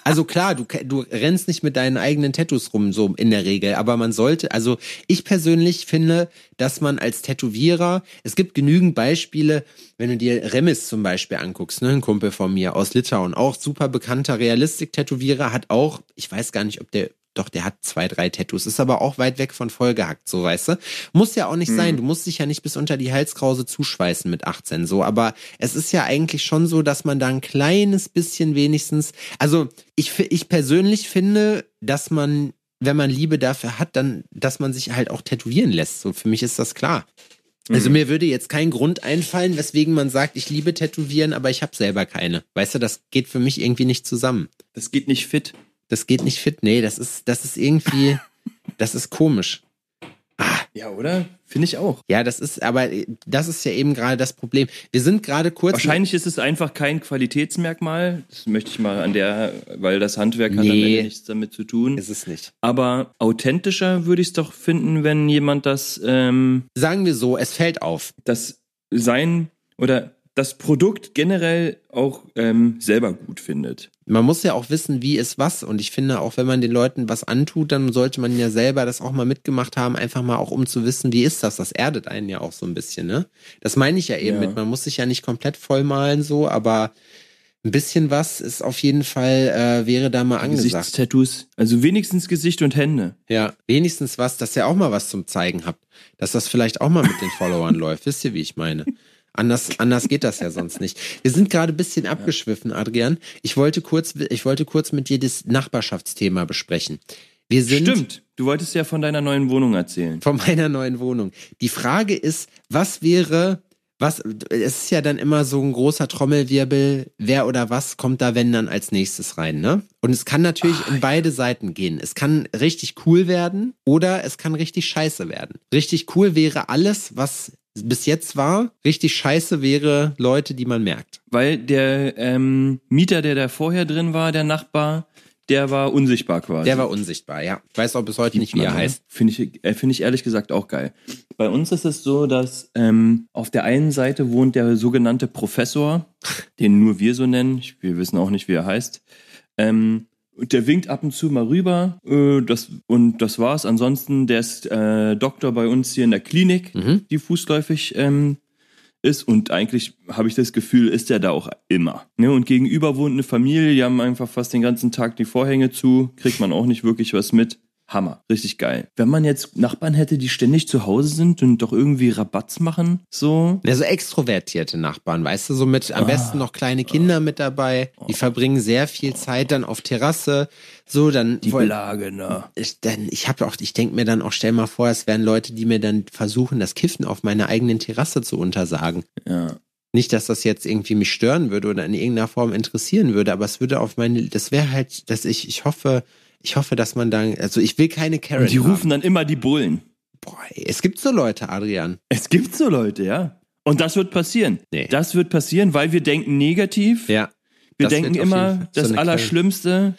S3: Also klar, du, du rennst nicht mit deinen eigenen Tattoos rum, so in der Regel, aber man sollte, also ich persönlich finde, dass man als Tätowierer, es gibt genügend Beispiele, wenn du dir Remis zum Beispiel anguckst, ne, ein Kumpel von mir aus Litauen, auch super bekannter Realistik-Tätowierer, hat auch, ich weiß gar nicht, ob der doch, der hat zwei, drei Tattoos, ist aber auch weit weg von vollgehackt, so weißt du. Muss ja auch nicht mhm. sein, du musst dich ja nicht bis unter die Halskrause zuschweißen mit 18 so, aber es ist ja eigentlich schon so, dass man da ein kleines bisschen wenigstens, also ich, ich persönlich finde, dass man, wenn man Liebe dafür hat, dann, dass man sich halt auch tätowieren lässt, so für mich ist das klar. Also mhm. mir würde jetzt kein Grund einfallen, weswegen man sagt, ich liebe Tätowieren, aber ich habe selber keine. Weißt du, das geht für mich irgendwie nicht zusammen.
S4: Das geht nicht fit.
S3: Das geht nicht fit. Nee, das ist, das ist irgendwie, das ist komisch.
S4: Ah. Ja, oder? Finde ich auch.
S3: Ja, das ist, aber das ist ja eben gerade das Problem. Wir sind gerade kurz.
S4: Wahrscheinlich ist es einfach kein Qualitätsmerkmal. Das möchte ich mal an der, weil das Handwerk hat nee, am nichts damit zu tun.
S3: Ist es nicht.
S4: Aber authentischer würde ich es doch finden, wenn jemand das. Ähm,
S3: Sagen wir so, es fällt auf.
S4: Das sein oder das Produkt generell auch ähm, selber gut findet.
S3: Man muss ja auch wissen, wie ist was. Und ich finde, auch wenn man den Leuten was antut, dann sollte man ja selber das auch mal mitgemacht haben, einfach mal auch um zu wissen, wie ist das. Das erdet einen ja auch so ein bisschen, ne? Das meine ich ja eben ja. mit. Man muss sich ja nicht komplett vollmalen so, aber ein bisschen was ist auf jeden Fall, äh, wäre da mal angesagt.
S4: Gesichtstattoos, also wenigstens Gesicht und Hände.
S3: Ja, wenigstens was, dass ihr auch mal was zum Zeigen habt. Dass das vielleicht auch mal mit den Followern läuft. Wisst ihr, wie ich meine? Anders, anders geht das ja sonst nicht. Wir sind gerade ein bisschen abgeschwiffen, Adrian. Ich wollte kurz, ich wollte kurz mit dir das Nachbarschaftsthema besprechen. Wir sind
S4: Stimmt. Du wolltest ja von deiner neuen Wohnung erzählen.
S3: Von meiner neuen Wohnung. Die Frage ist, was wäre, was, es ist ja dann immer so ein großer Trommelwirbel, wer oder was kommt da wenn dann als nächstes rein, ne? Und es kann natürlich Ach, in beide Seiten gehen. Es kann richtig cool werden oder es kann richtig scheiße werden. Richtig cool wäre alles, was bis jetzt war. Richtig scheiße wäre Leute, die man merkt.
S4: Weil der ähm, Mieter, der da vorher drin war, der Nachbar, der war unsichtbar quasi.
S3: Der war unsichtbar, ja. Ich weiß auch bis heute nicht, wie er heißt.
S4: Finde ich, äh, finde ich ehrlich gesagt auch geil. Bei uns ist es so, dass ähm, auf der einen Seite wohnt der sogenannte Professor, den nur wir so nennen. Wir wissen auch nicht, wie er heißt. Ähm, der winkt ab und zu mal rüber. Äh, das, und das war's. Ansonsten, der ist äh, Doktor bei uns hier in der Klinik, mhm. die fußläufig ähm, ist. Und eigentlich habe ich das Gefühl, ist er da auch immer. Ne? Und gegenüber wohnt eine Familie, die haben einfach fast den ganzen Tag die Vorhänge zu, kriegt man auch nicht wirklich was mit. Hammer, richtig geil. Wenn man jetzt Nachbarn hätte, die ständig zu Hause sind und doch irgendwie Rabatz machen, so.
S3: Ja, so extrovertierte Nachbarn, weißt du, so mit am ah. besten noch kleine Kinder mit dabei. Die verbringen sehr viel Zeit dann auf Terrasse. So, dann.
S4: Die Belage, ne?
S3: Ich, dann, ich habe auch, ich denke mir dann auch, stell mal vor, es wären Leute, die mir dann versuchen, das Kiffen auf meiner eigenen Terrasse zu untersagen.
S4: Ja.
S3: Nicht, dass das jetzt irgendwie mich stören würde oder in irgendeiner Form interessieren würde, aber es würde auf meine, das wäre halt, dass ich, ich hoffe, ich hoffe, dass man dann, also ich will keine Karen.
S4: Und die
S3: haben.
S4: rufen dann immer die Bullen.
S3: Boah, ey, es gibt so Leute, Adrian.
S4: Es gibt so Leute, ja. Und das wird passieren.
S3: Nee.
S4: Das wird passieren, weil wir denken negativ.
S3: Ja.
S4: wir
S3: das
S4: denken immer,
S3: so
S4: das
S3: eine
S4: Allerschlimmste,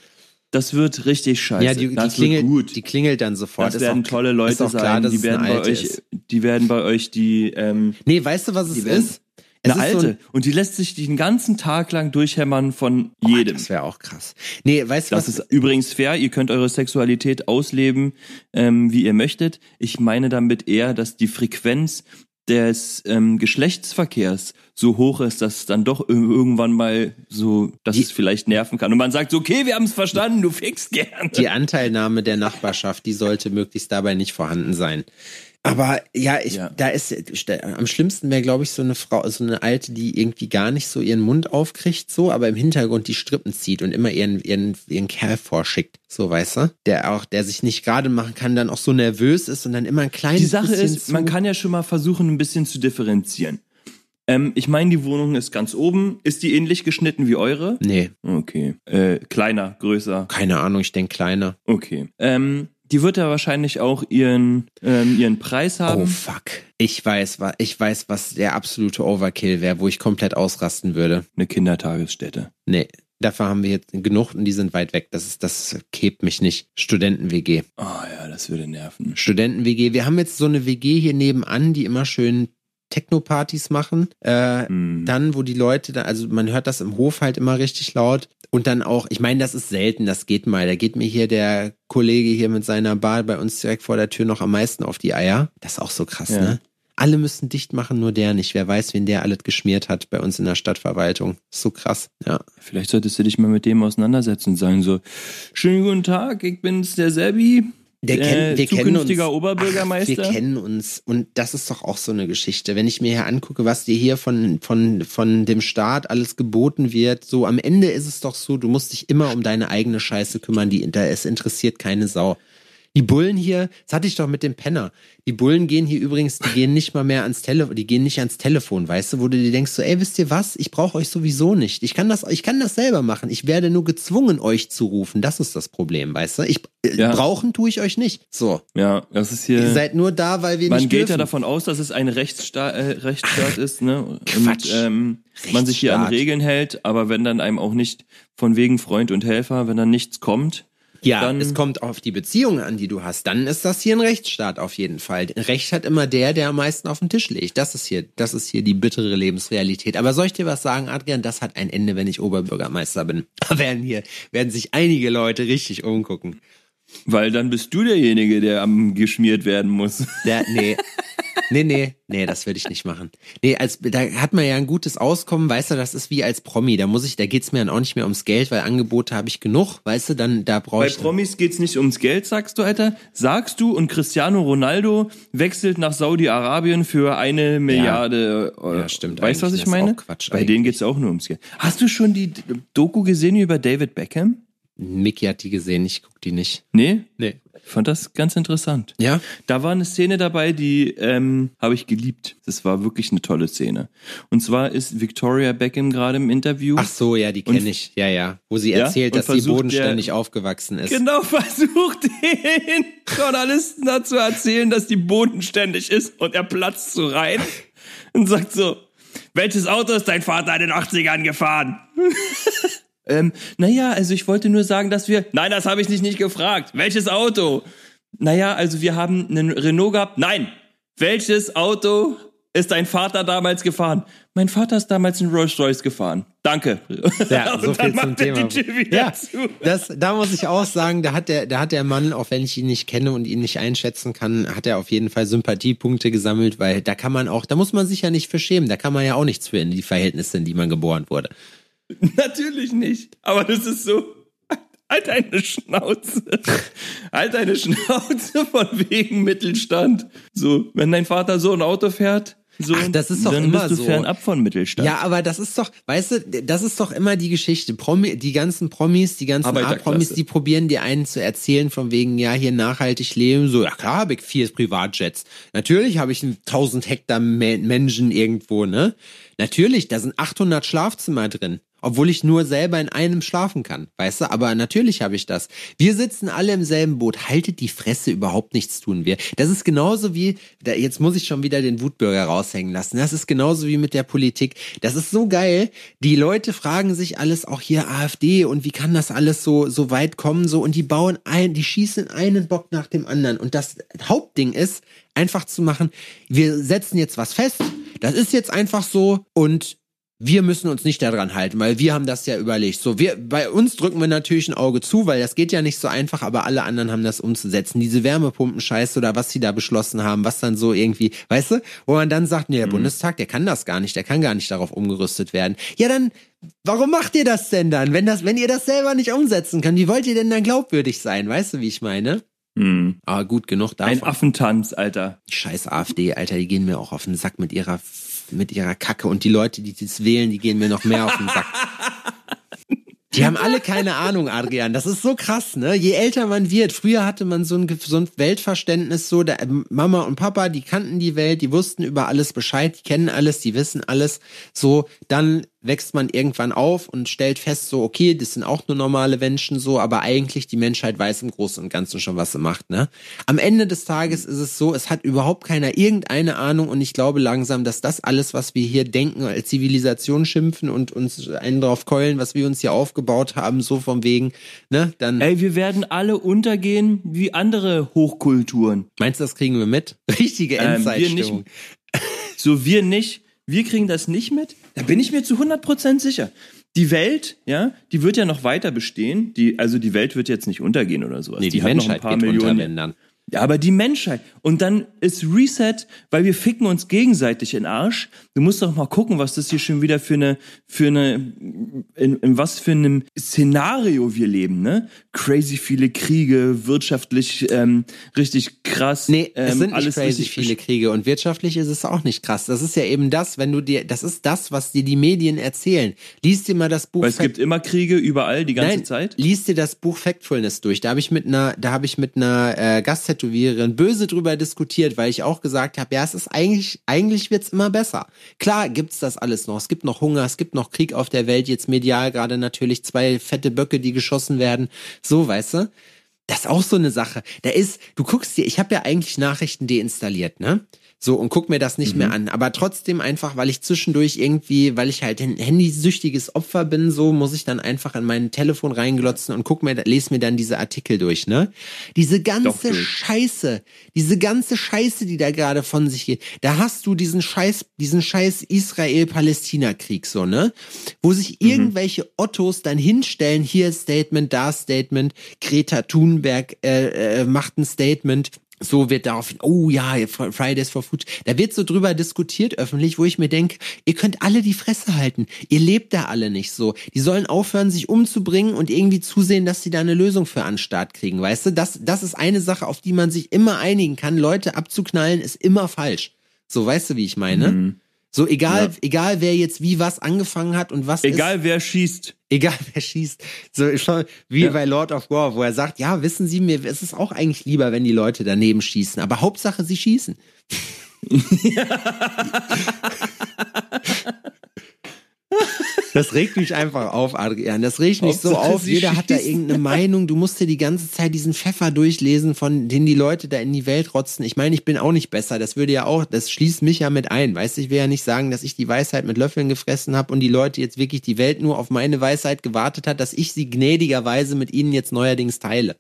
S4: das wird richtig scheiße.
S3: Ja, die, die,
S4: das
S3: klingelt,
S4: gut.
S3: die klingelt dann sofort.
S4: das werden
S3: auch-
S4: tolle Leute sein.
S3: klar, dass
S4: die werden bei euch,
S3: ist.
S4: die werden bei euch die ähm,
S3: Nee, weißt du, was es ist? Es
S4: eine
S3: ist so
S4: alte
S3: ein-
S4: und die lässt sich den ganzen Tag lang durchhämmern von jedem.
S3: Das wäre auch krass. Nee, weißt du,
S4: Das
S3: was?
S4: ist übrigens fair. Ihr könnt eure Sexualität ausleben, ähm, wie ihr möchtet. Ich meine damit eher, dass die Frequenz des ähm, Geschlechtsverkehrs so hoch ist, dass es dann doch ir- irgendwann mal so, dass
S3: Die-
S4: es vielleicht nerven kann. Und man sagt so, okay, wir haben es verstanden, du fickst gern.
S3: die Anteilnahme der Nachbarschaft, die sollte möglichst dabei nicht vorhanden sein. Aber ja, ich,
S4: Ja.
S3: da ist am schlimmsten wäre, glaube ich, so eine Frau, so eine alte, die irgendwie gar nicht so ihren Mund aufkriegt, so, aber im Hintergrund die Strippen zieht und immer ihren ihren ihren Kerl vorschickt, so weißt du, der auch, der sich nicht gerade machen kann, dann auch so nervös ist und dann immer ein kleines
S4: Die Sache ist, man kann ja schon mal versuchen, ein bisschen zu differenzieren. Ähm, ich meine, die Wohnung ist ganz oben. Ist die ähnlich geschnitten wie eure?
S3: nee,
S4: Okay. Äh, kleiner, größer.
S3: keine Ahnung, ich denke kleiner.
S4: Okay. Ähm, die wird ja wahrscheinlich auch ihren, ähm, ihren Preis haben.
S3: Oh fuck. Ich weiß, ich weiß, was der absolute Overkill wäre, wo ich komplett ausrasten würde.
S4: Eine Kindertagesstätte.
S3: Nee, dafür haben wir jetzt genug und die sind weit weg. Das ist, das kebt mich nicht. Studenten-WG.
S4: Ah ja, das würde nerven.
S3: Studenten-WG. Wir haben jetzt so eine WG hier nebenan, die immer schön Techno-Partys machen. Äh,
S4: Hm.
S3: dann, wo die Leute, da, also man hört das im Hof halt immer richtig laut. Und dann auch, ich meine, das ist selten, das geht mal. Da geht mir hier der Kollege hier mit seiner Bar bei uns direkt vor der Tür noch am meisten auf die Eier. Das ist auch so krass,
S4: Ja.
S3: ne? Alle müssen dicht machen, nur der nicht. Wer weiß, wen der alles geschmiert hat bei uns in der Stadtverwaltung. So krass, ja.
S4: Vielleicht solltest du dich mal mit dem auseinandersetzen und sagen so, schönen guten Tag, ich bin's, der Sebi.
S3: Der
S4: äh,
S3: kennt, wir kennen uns.
S4: zukünftiger Oberbürgermeister.
S3: Ach, wir kennen uns. Und das ist doch auch so eine Geschichte. Wenn ich mir hier angucke, was dir hier von, von, von dem Staat alles geboten wird, so am Ende ist es doch so, du musst dich immer um deine eigene Scheiße kümmern, die, da, es interessiert keine Sau. Die Bullen hier, das hatte ich doch mit dem Penner. Die Bullen gehen hier übrigens, die gehen nicht mal mehr ans Telefon, die gehen nicht ans Telefon, weißt du, wo du dir denkst so, ey, wisst ihr was? Ich brauche euch sowieso nicht. Ich kann das, ich kann das selber machen. Ich werde nur gezwungen, euch zu rufen. Das ist das Problem, weißt du? Ich äh,
S4: Ja.
S3: brauchen tue ich euch nicht. So.
S4: Ja, das ist
S3: Ihr
S4: hier.
S3: seid nur da, weil wir
S4: Man
S3: nicht
S4: geht
S3: dürfen.
S4: ja davon aus, dass es ein Rechtsstaat, äh, Rechtsstaat ist, ne? Und
S3: Quatsch.
S4: ähm, man sich hier an. Regeln hält, aber wenn dann einem auch nicht von wegen Freund und Helfer, wenn dann nichts kommt,
S3: ja,
S4: dann-
S3: es kommt auf die Beziehung an, die du hast. Dann ist das hier ein Rechtsstaat auf jeden Fall. Recht hat immer der, der am meisten auf den Tisch legt. Das ist hier, das ist hier die bittere Lebensrealität. Aber soll ich dir was sagen, Adrian? Das hat ein Ende, wenn ich Oberbürgermeister bin. Da werden hier, werden sich einige Leute richtig umgucken.
S4: Weil dann bist du derjenige, der am geschmiert werden muss.
S3: Der, nee. Nee, nee, nee, das würde ich nicht machen. Nee, als, da hat man ja ein gutes Auskommen, weißt du, das ist wie als Promi. Da muss ich, da geht's mir dann auch nicht mehr ums Geld, weil Angebote habe ich genug, weißt du, dann, da brauche
S4: Bei
S3: ich.
S4: Promis geht's nicht ums Geld, sagst du, Alter. Sagst du und Cristiano Ronaldo wechselt nach Saudi-Arabien für eine Milliarde. Euro.
S3: Ja, stimmt
S4: Weißt du, was ich
S3: Das ist
S4: meine?
S3: Quatsch
S4: Bei
S3: eigentlich.
S4: denen geht's auch nur ums Geld. Hast du schon die Doku gesehen über David Beckham?
S3: Mickey hat die gesehen, ich guck die nicht.
S4: Nee?
S3: Nee.
S4: Ich fand das ganz interessant.
S3: Ja?
S4: Da war eine Szene dabei, die ähm, habe ich geliebt. Das war wirklich eine tolle Szene. Und zwar ist Victoria Beckham gerade im Interview.
S3: Ach so, ja, die kenne ich. Ja, ja. Wo sie
S4: Ja?
S3: erzählt,
S4: Und
S3: dass sie bodenständig
S4: der-
S3: aufgewachsen ist.
S4: Genau, versucht den Journalisten dazu erzählen, dass die bodenständig ist und er platzt so rein und sagt so, welches Auto ist dein Vater in den 80ern gefahren? ähm, naja, also ich wollte nur sagen, dass wir, nein, das habe ich dich nicht gefragt. Welches Auto? Naja, also wir haben einen Renault gehabt. Nein, welches Auto ist dein Vater damals gefahren? Mein Vater ist damals einen Rolls Royce gefahren. Danke.
S3: Ja, so
S4: und dann
S3: viel zum
S4: macht er
S3: Thema.
S4: die Tür wieder
S3: Ja,
S4: zu.
S3: das, da muss ich auch sagen, da hat der, da hat der Mann, auch wenn ich ihn nicht kenne und ihn nicht einschätzen kann, hat er auf jeden Fall Sympathiepunkte gesammelt, weil da kann man auch, da muss man sich ja nicht für schämen, da kann man ja auch nichts für in die Verhältnisse, in die man geboren wurde.
S4: Natürlich nicht. Aber das ist so. Halt deine Schnauze. Halt deine Schnauze von wegen Mittelstand. So, wenn dein Vater so ein Auto fährt, So,
S3: Ach, das ist doch
S4: dann
S3: immer
S4: bist du
S3: so.
S4: fernab von Mittelstand.
S3: Ja, aber das ist doch, weißt du, das ist doch immer die Geschichte. Promi, die ganzen Promis, die ganzen. A-Promis, die probieren dir einen zu erzählen von wegen, ja, hier nachhaltig leben. So, ja klar habe ich vier Privatjets. Natürlich habe ich 1000 Hektar Me- Menschen irgendwo, ne? Natürlich, da sind 800 Schlafzimmer drin. Obwohl ich nur selber in einem schlafen kann, weißt du? Aber natürlich habe ich das. Wir sitzen alle im selben Boot. Haltet die Fresse, überhaupt nichts tun wir. Das ist genauso wie, da, jetzt muss ich schon wieder den Wutbürger raushängen lassen. Das ist genauso wie mit der Politik. Das ist so geil. Die Leute fragen sich alles, auch hier AfD und wie kann das alles so, so weit kommen, so. Und die bauen ein, die schießen einen Bock nach dem anderen. Und das Hauptding ist, einfach zu machen, wir setzen jetzt was fest. Das ist jetzt einfach so und wir müssen uns nicht daran halten, weil wir haben das ja überlegt. So, wir, bei uns drücken wir natürlich ein Auge zu, weil das geht ja nicht so einfach, aber alle anderen haben das umzusetzen. Diese Wärmepumpen-Scheiße oder was sie da beschlossen haben, was dann so irgendwie, weißt du, wo man dann sagt, nee, der Bundestag, der kann das gar nicht, der kann gar nicht darauf umgerüstet werden. Ja, dann, warum macht ihr das denn dann? Wenn das, wenn ihr das selber nicht umsetzen könnt, wie wollt ihr denn dann glaubwürdig sein? Weißt du, wie ich meine?
S4: Hm.
S3: Aber gut, genug
S4: Ein
S3: davon.
S4: Affentanz, Alter.
S3: Scheiß AfD, Alter, die gehen mir auch auf den Sack mit ihrer mit ihrer Kacke und die Leute, die das wählen, die gehen mir noch mehr auf den Sack. Die haben alle keine Ahnung, Adrian. Das ist so krass, ne? Je älter man wird, früher hatte man so ein, so ein Weltverständnis, so der, Mama und Papa, die kannten die Welt, die wussten über alles Bescheid, die kennen alles, die wissen alles. So, dann wächst man irgendwann auf und stellt fest, so, okay, das sind auch nur normale Menschen, so, aber eigentlich die Menschheit weiß im Großen und Ganzen schon, was sie macht, ne? Am Ende des Tages ist es so, es hat überhaupt keiner irgendeine Ahnung und ich glaube langsam, dass das alles, was wir hier denken, als Zivilisation schimpfen und uns einen drauf keulen, was wir uns hier aufgebaut haben, so vom wegen, ne, dann,
S4: Ey, wir werden alle untergehen wie andere Hochkulturen.
S3: meinst du, das kriegen wir mit? Richtige
S4: Ähm, wir
S3: Endzeitstimmung.
S4: nicht. So, wir nicht. Wir kriegen das nicht mit. Da bin ich mir zu 100% sicher. Die Welt, ja, die wird ja noch weiter bestehen. Die, also die Welt wird jetzt nicht untergehen oder sowas.
S3: nee, die,
S4: hat noch
S3: Menschheit geht unter, wenn dann.
S4: Ja, aber die Menschheit. Und dann ist Reset, weil wir ficken uns gegenseitig in Arsch. Du musst doch mal gucken, was das hier schon wieder für eine, für eine, in, in was für einem Szenario wir leben, ne? Crazy viele Kriege, wirtschaftlich ähm, richtig krass.
S3: Nee, es
S4: ähm,
S3: sind nicht crazy viele Kriege und wirtschaftlich ist es auch nicht krass. Das ist ja eben das, wenn du dir, das ist das, was dir die Medien erzählen. Lies dir mal das Buch.
S4: Weil es
S3: Fact-
S4: gibt immer Kriege überall die ganze
S3: Nein,
S4: Zeit.
S3: lies dir das Buch Factfulness durch. Da habe ich mit einer, da habe ich mit einer äh, Gasttätowiererin böse drüber diskutiert, weil ich auch gesagt habe, ja, es ist eigentlich, eigentlich wird's immer besser. Klar gibt's das alles noch. Es gibt noch Hunger, es gibt noch Krieg auf der Welt. Jetzt medial gerade natürlich zwei fette Böcke, die geschossen werden. So, weißt du? Das ist auch so eine Sache. Da ist, du guckst dir, ich habe ja eigentlich Nachrichten deinstalliert, ne? So, und guck mir das nicht mehr an. Aber trotzdem einfach, weil ich zwischendurch irgendwie, weil ich halt ein handysüchtiges Opfer bin, so muss ich dann einfach an mein Telefon reinglotzen und guck mir, lese mir dann diese Artikel durch, ne? Diese
S4: Doch
S3: ganze
S4: durch.
S3: Scheiße, diese ganze Scheiße, die da gerade von sich geht. Da hast du diesen Scheiß, diesen Scheiß Israel-Palästina-Krieg, so, ne? Wo sich
S4: Mhm.
S3: irgendwelche Ottos dann hinstellen, hier Statement, da Statement, Greta Thunberg äh, äh, macht ein Statement. So wird darauf, oh ja, Fridays for Food. Da wird so drüber diskutiert öffentlich, wo ich mir denke, ihr könnt alle die Fresse halten. Ihr lebt da alle nicht so. Die sollen aufhören, sich umzubringen und irgendwie zusehen, dass sie da eine Lösung für an den Start kriegen. Weißt du, das, das ist eine Sache, auf die man sich immer einigen kann. Leute abzuknallen ist immer falsch. So, weißt du, wie ich meine? So, egal,
S4: Ja.
S3: egal wer jetzt wie was angefangen hat und was ist.
S4: Egal wer schießt.
S3: Egal wer schießt. So schon wie
S4: Ja.
S3: bei Lord of War, wo er sagt, ja, wissen Sie mir, es ist auch eigentlich lieber, wenn die Leute daneben schießen, aber Hauptsache sie schießen. Das regt mich einfach auf, Adrian. Das regt mich so
S4: Hauptsache,
S3: auf.
S4: sie
S3: Jeder hat da irgendeine Meinung. Du musst dir die ganze Zeit diesen Pfeffer durchlesen, von den die Leute da in die Welt rotzen. Ich meine, ich bin auch nicht besser. Das würde ja auch, das schließt mich ja mit ein. Weißt du, ich will ja nicht sagen, dass ich die Weisheit mit Löffeln gefressen habe und die Leute jetzt wirklich die Welt nur auf meine Weisheit gewartet hat, dass ich sie gnädigerweise mit ihnen jetzt neuerdings teile.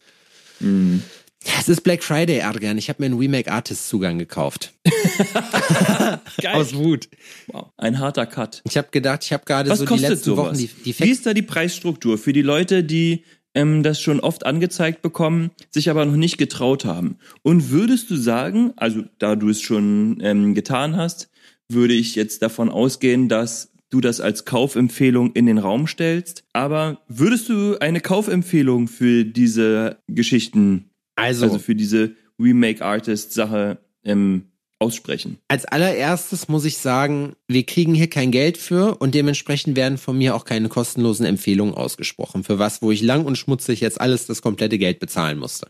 S3: Es ist Black Friday, Adrian. Ich habe mir einen Remake Artist Zugang gekauft.
S4: Geil.
S3: Aus Wut.
S4: Wow. Ein harter Cut.
S3: Ich habe gedacht, ich habe gerade
S4: Was
S3: so die
S4: kostet
S3: letzten
S4: sowas?
S3: Wochen die, die
S4: Wie ist da die Preisstruktur für die Leute, die ähm, das schon oft angezeigt bekommen, sich aber noch nicht getraut haben? Und würdest du sagen, also da du es schon ähm, getan hast, würde ich jetzt davon ausgehen, dass du das als Kaufempfehlung in den Raum stellst. Aber würdest du eine Kaufempfehlung für diese Geschichten,
S3: Also,
S4: also für diese Remake-Artist-Sache ähm, aussprechen?
S3: Als allererstes muss ich sagen, wir kriegen hier kein Geld für und dementsprechend werden von mir auch keine kostenlosen Empfehlungen ausgesprochen. Für was, wo ich lang und schmutzig jetzt alles das komplette Geld bezahlen musste.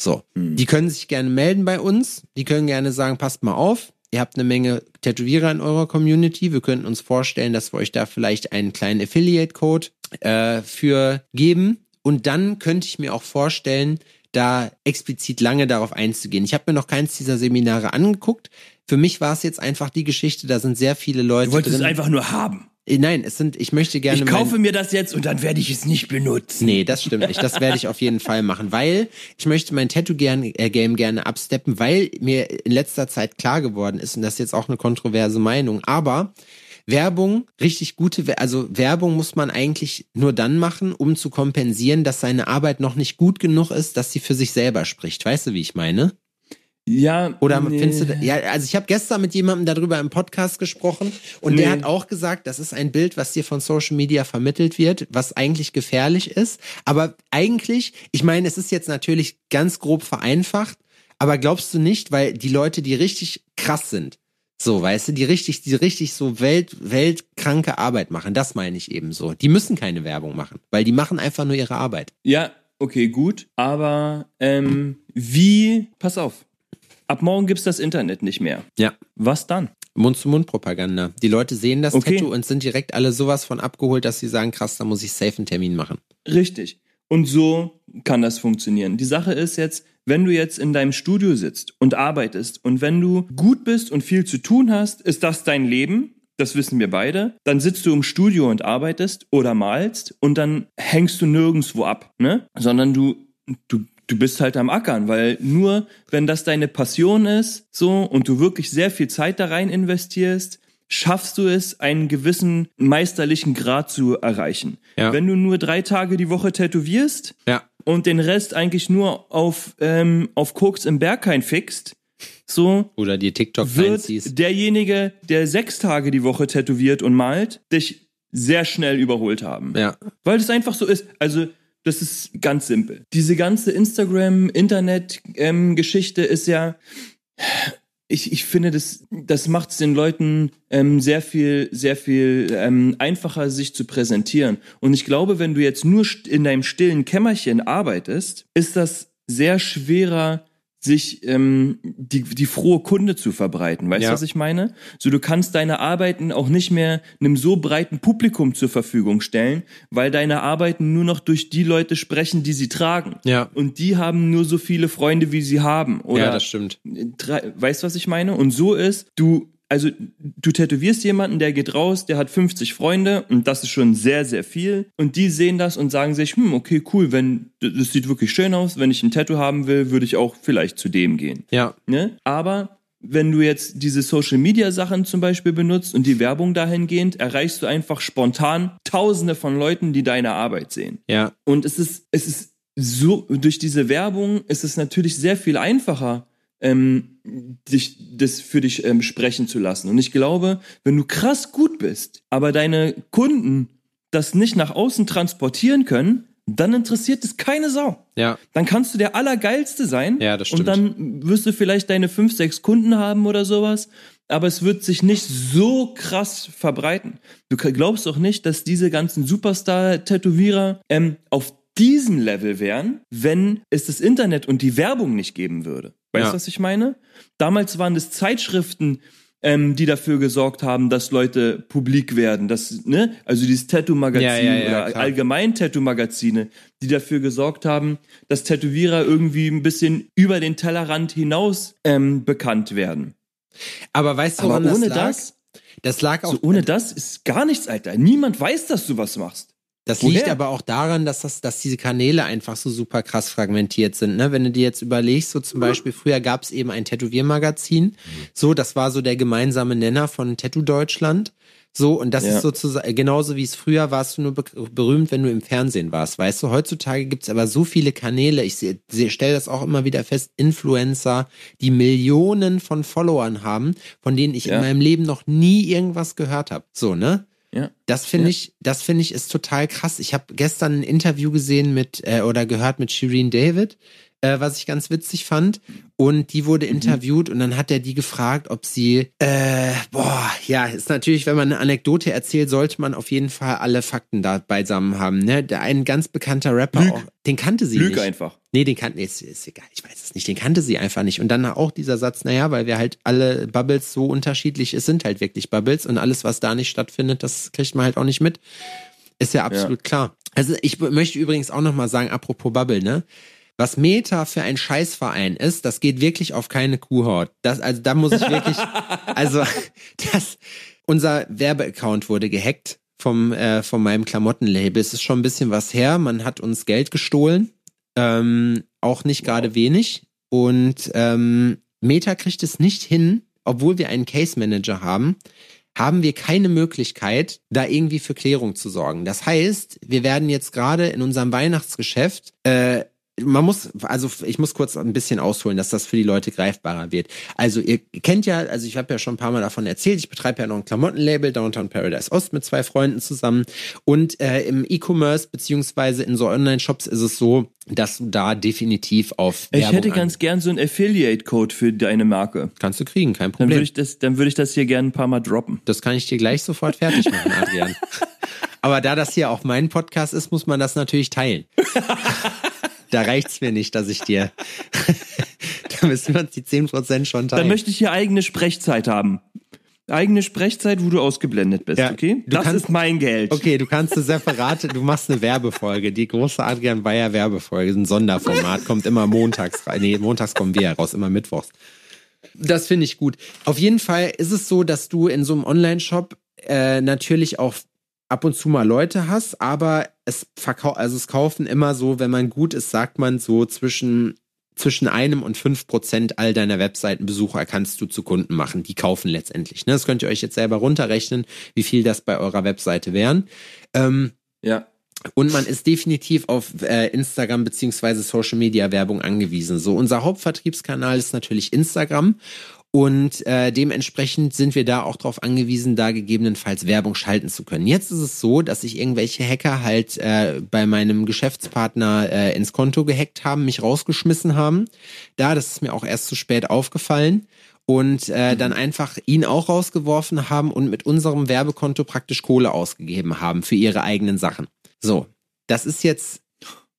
S3: So.
S4: Hm.
S3: Die können sich gerne melden bei uns. Die können gerne sagen, passt mal auf. Ihr habt eine Menge Tätowierer in eurer Community. Wir könnten uns vorstellen, dass wir euch da vielleicht einen kleinen Affiliate-Code äh, für geben. Und dann könnte ich mir auch vorstellen, da explizit lange darauf einzugehen. Ich habe mir noch keins dieser Seminare angeguckt. Für mich war es jetzt einfach die Geschichte, da sind sehr viele Leute
S4: Du wolltest
S3: drin.
S4: es einfach nur haben.
S3: Äh, Nein, es sind, ich möchte gerne.
S4: Ich kaufe mir das jetzt und dann werde ich es nicht benutzen.
S3: Nee, das stimmt nicht. Das werde ich auf jeden Fall machen, weil ich möchte mein Tattoo-Game gerne absteppen, weil mir in letzter Zeit klar geworden ist, und das ist jetzt auch eine kontroverse Meinung, aber Werbung, richtig gute, also Werbung muss man eigentlich nur dann machen, um zu kompensieren, dass seine Arbeit noch nicht gut genug ist, dass sie für sich selber spricht. Weißt du, wie ich meine?
S4: Ja.
S3: Oder
S4: nee.
S3: findest du, ja, also ich habe gestern mit jemandem darüber im Podcast gesprochen und
S4: Nee.
S3: der hat auch gesagt, das ist ein Bild, was dir von Social Media vermittelt wird, was eigentlich gefährlich ist. Aber eigentlich, ich meine, es ist jetzt natürlich ganz grob vereinfacht, aber glaubst du nicht, weil die Leute, die richtig krass sind, so, weißt du, die richtig, die richtig so welt, weltkranke Arbeit machen, das meine ich eben so. Die müssen keine Werbung machen, weil die machen einfach nur ihre Arbeit.
S4: Ja, okay, gut. Aber ähm, wie, pass auf, ab morgen gibt's das Internet nicht mehr.
S3: Ja.
S4: Was dann?
S3: Mund-zu-Mund-Propaganda. Die Leute sehen das
S4: Okay.
S3: Tattoo und sind direkt alle sowas von abgeholt, dass sie sagen, krass, da muss ich safe einen Termin machen.
S4: Richtig. Und so kann das funktionieren. Die Sache ist jetzt, wenn du jetzt in deinem Studio sitzt und arbeitest und wenn du gut bist und viel zu tun hast, ist das dein Leben. Das wissen wir beide. Dann sitzt du im Studio und arbeitest oder malst und dann hängst du nirgendwo ab, ne? Sondern du, du, du bist halt am Ackern, weil nur wenn das deine Passion ist, so, und du wirklich sehr viel Zeit da rein investierst, schaffst du es, einen gewissen meisterlichen Grad zu erreichen.
S3: Ja.
S4: Wenn du nur drei Tage die Woche tätowierst
S3: Ja.
S4: Und den Rest eigentlich nur auf, ähm, auf Koks im Berghain fixt, so
S3: Oder die TikTok
S4: wird derjenige, der sechs Tage die Woche tätowiert und malt, dich sehr schnell überholt haben.
S3: Ja.
S4: Weil es einfach so ist. Also, das ist ganz simpel. Diese ganze Instagram-Internet-Geschichte ist ja. Ich, ich finde, das, das macht es den Leuten ähm, sehr viel, sehr viel ähm, einfacher, sich zu präsentieren. Und ich glaube, wenn du jetzt nur in deinem stillen Kämmerchen arbeitest, ist das sehr schwerer, sich ähm, die, die frohe Kunde zu verbreiten. Weißt du,
S3: Ja.
S4: was ich meine? So, du kannst deine Arbeiten auch nicht mehr einem so breiten Publikum zur Verfügung stellen, weil deine Arbeiten nur noch durch die Leute sprechen, die sie tragen.
S3: Ja.
S4: Und die haben nur so viele Freunde, wie sie haben. Oder
S3: ja, das stimmt.
S4: drei, weißt du, was ich meine? Und so ist, du, also du tätowierst jemanden, der geht raus, der hat 50 Freunde und das ist schon sehr, sehr viel. Und die sehen das und sagen sich, hm, okay, cool, wenn das sieht wirklich schön aus, wenn ich ein Tattoo haben will, würde ich auch vielleicht zu dem gehen.
S3: Ja.
S4: Ne? Aber wenn du jetzt diese Social Media Sachen zum Beispiel benutzt und die Werbung dahingehend, erreichst du einfach spontan Tausende von Leuten, die deine Arbeit sehen.
S3: Ja.
S4: Und es ist, es ist so, durch diese Werbung ist es natürlich sehr viel einfacher, ähm, dich, das für dich ähm, sprechen zu lassen. Und ich glaube, wenn du krass gut bist, aber deine Kunden das nicht nach außen transportieren können, dann interessiert es keine Sau.
S3: Ja.
S4: Dann kannst du der Allergeilste sein.
S3: Ja, das
S4: Und
S3: stimmt.
S4: dann wirst du vielleicht deine fünf, sechs Kunden haben oder sowas. Aber es wird sich nicht so krass verbreiten. Du glaubst doch nicht, dass diese ganzen Superstar-Tätowierer ähm, auf diesem Level wären, wenn es das Internet und die Werbung nicht geben würde. Weißt du,
S3: Ja.
S4: was ich meine? Damals waren es Zeitschriften, ähm, die dafür gesorgt haben, dass Leute publik werden. Das, ne? Also dieses Tattoo-Magazin
S3: Ja, ja,
S4: oder
S3: klar.
S4: allgemein Tattoo-Magazine, die dafür gesorgt haben, dass Tätowierer irgendwie ein bisschen über den Tellerrand hinaus ähm, bekannt werden.
S3: Aber weißt du,
S4: Aber ohne
S3: das lag?
S4: das,
S3: Das lag auch
S4: so ohne das ist gar nichts, Alter. Niemand weiß, dass du was machst.
S3: Das
S4: Woher?
S3: liegt aber auch daran, dass das, dass diese Kanäle einfach so super krass fragmentiert sind. Ne? Wenn du dir jetzt überlegst, so zum Beispiel, früher gab es eben ein Tätowiermagazin. So, das war so der gemeinsame Nenner von Tattoo Deutschland. So, und das
S4: Ja.
S3: ist sozusagen, genauso wie es früher warst du nur be berühmt, wenn du im Fernsehen warst. Weißt du, heutzutage gibt's aber so viele Kanäle. Ich stelle das auch immer wieder fest, Influencer, die Millionen von Followern haben, von denen ich
S4: Ja.
S3: in meinem Leben noch nie irgendwas gehört habe. So, ne?
S4: Ja.
S3: Das finde
S4: Ja.
S3: ich, das finde ich ist total krass. Ich habe gestern ein Interview gesehen mit äh, oder gehört mit Shireen David. Äh, was ich ganz witzig fand. Und die wurde interviewt und dann hat er die gefragt, ob sie, äh, boah, ja, ist natürlich, wenn man eine Anekdote erzählt, sollte man auf jeden Fall alle Fakten da beisammen haben. Ne? Der, ein ganz bekannter Rapper,
S4: Lüg.
S3: auch, den kannte sie
S4: Lüge
S3: nicht.
S4: einfach.
S3: Nee, den kannte, nee, ist, ist egal, ich weiß es nicht, den kannte sie einfach nicht. Und dann auch dieser Satz, naja, weil wir halt alle Bubbles so unterschiedlich, es sind halt wirklich Bubbles und alles, was da nicht stattfindet, das kriegt man halt auch nicht mit. Ist ja absolut klar. Also ich möchte übrigens auch nochmal sagen, apropos Bubble, ne? Was Meta für ein Scheißverein ist, das geht wirklich auf keine Kuhhaut. Das, also da muss ich wirklich, also das, unser Werbeaccount wurde gehackt vom, äh, von meinem Klamottenlabel. Es ist schon ein bisschen was her. Man hat uns Geld gestohlen. Ähm, auch nicht gerade wenig. Und ähm, Meta kriegt es nicht hin, obwohl wir einen Case Manager haben, haben wir keine Möglichkeit, da irgendwie für Klärung zu sorgen. Das heißt, wir werden jetzt gerade in unserem Weihnachtsgeschäft äh, man muss, also ich muss kurz ein bisschen ausholen, dass das für die Leute greifbarer wird. Also ihr kennt ja, also ich habe ja schon ein paar Mal davon erzählt, ich betreibe ja noch ein Klamottenlabel, Downtown Paradise Ost mit zwei Freunden zusammen. Und äh, im E-Commerce beziehungsweise in so Online-Shops ist es so, dass du da definitiv auf
S4: Ich
S3: Werbung
S4: hätte
S3: an-
S4: ganz gern so einen Affiliate-Code für deine Marke.
S3: Kannst du kriegen, kein
S4: Dann
S3: Problem.
S4: würde ich das, dann würde ich das hier gerne ein paar Mal droppen.
S3: Das kann ich dir gleich sofort fertig machen, Adrian. Aber da das hier auch mein Podcast ist, muss man das natürlich teilen. Da reicht's mir nicht, dass ich dir. da müssen wir uns die 10% schon teilen.
S4: Dann möchte ich hier eigene Sprechzeit haben. Eigene Sprechzeit, wo du ausgeblendet bist,
S3: Ja,
S4: okay? Das
S3: kannst-
S4: ist mein Geld.
S3: Okay, du kannst eine separate, du machst eine Werbefolge, die große Adrian Bayer Werbefolge, ein Sonderformat, kommt immer montags rein. Nee, montags kommen wir heraus, immer mittwochs. Das finde ich gut. Auf jeden Fall ist es so, dass du in so einem Online-Shop äh, natürlich auch ab und zu mal Leute hast, aber es verkau also es kaufen immer so, wenn man gut ist, sagt man so zwischen zwischen einem und fünf Prozent all deiner Webseitenbesucher kannst du zu Kunden machen. Die kaufen letztendlich. Ne? Das könnt ihr euch jetzt selber runterrechnen, wie viel das bei eurer Webseite wären. Ähm,
S4: Ja.
S3: und man ist definitiv auf äh, Instagram beziehungsweise Social Media Werbung angewiesen. So, unser Hauptvertriebskanal ist natürlich Instagram. Und äh, dementsprechend sind wir da auch darauf angewiesen, da gegebenenfalls Werbung schalten zu können. Jetzt ist es so, dass sich irgendwelche Hacker halt äh, bei meinem Geschäftspartner äh, ins Konto gehackt haben, mich rausgeschmissen haben. Da, das ist mir auch erst zu spät aufgefallen. Und äh, dann einfach ihn auch rausgeworfen haben und mit unserem Werbekonto praktisch Kohle ausgegeben haben für ihre eigenen Sachen. So, das ist jetzt,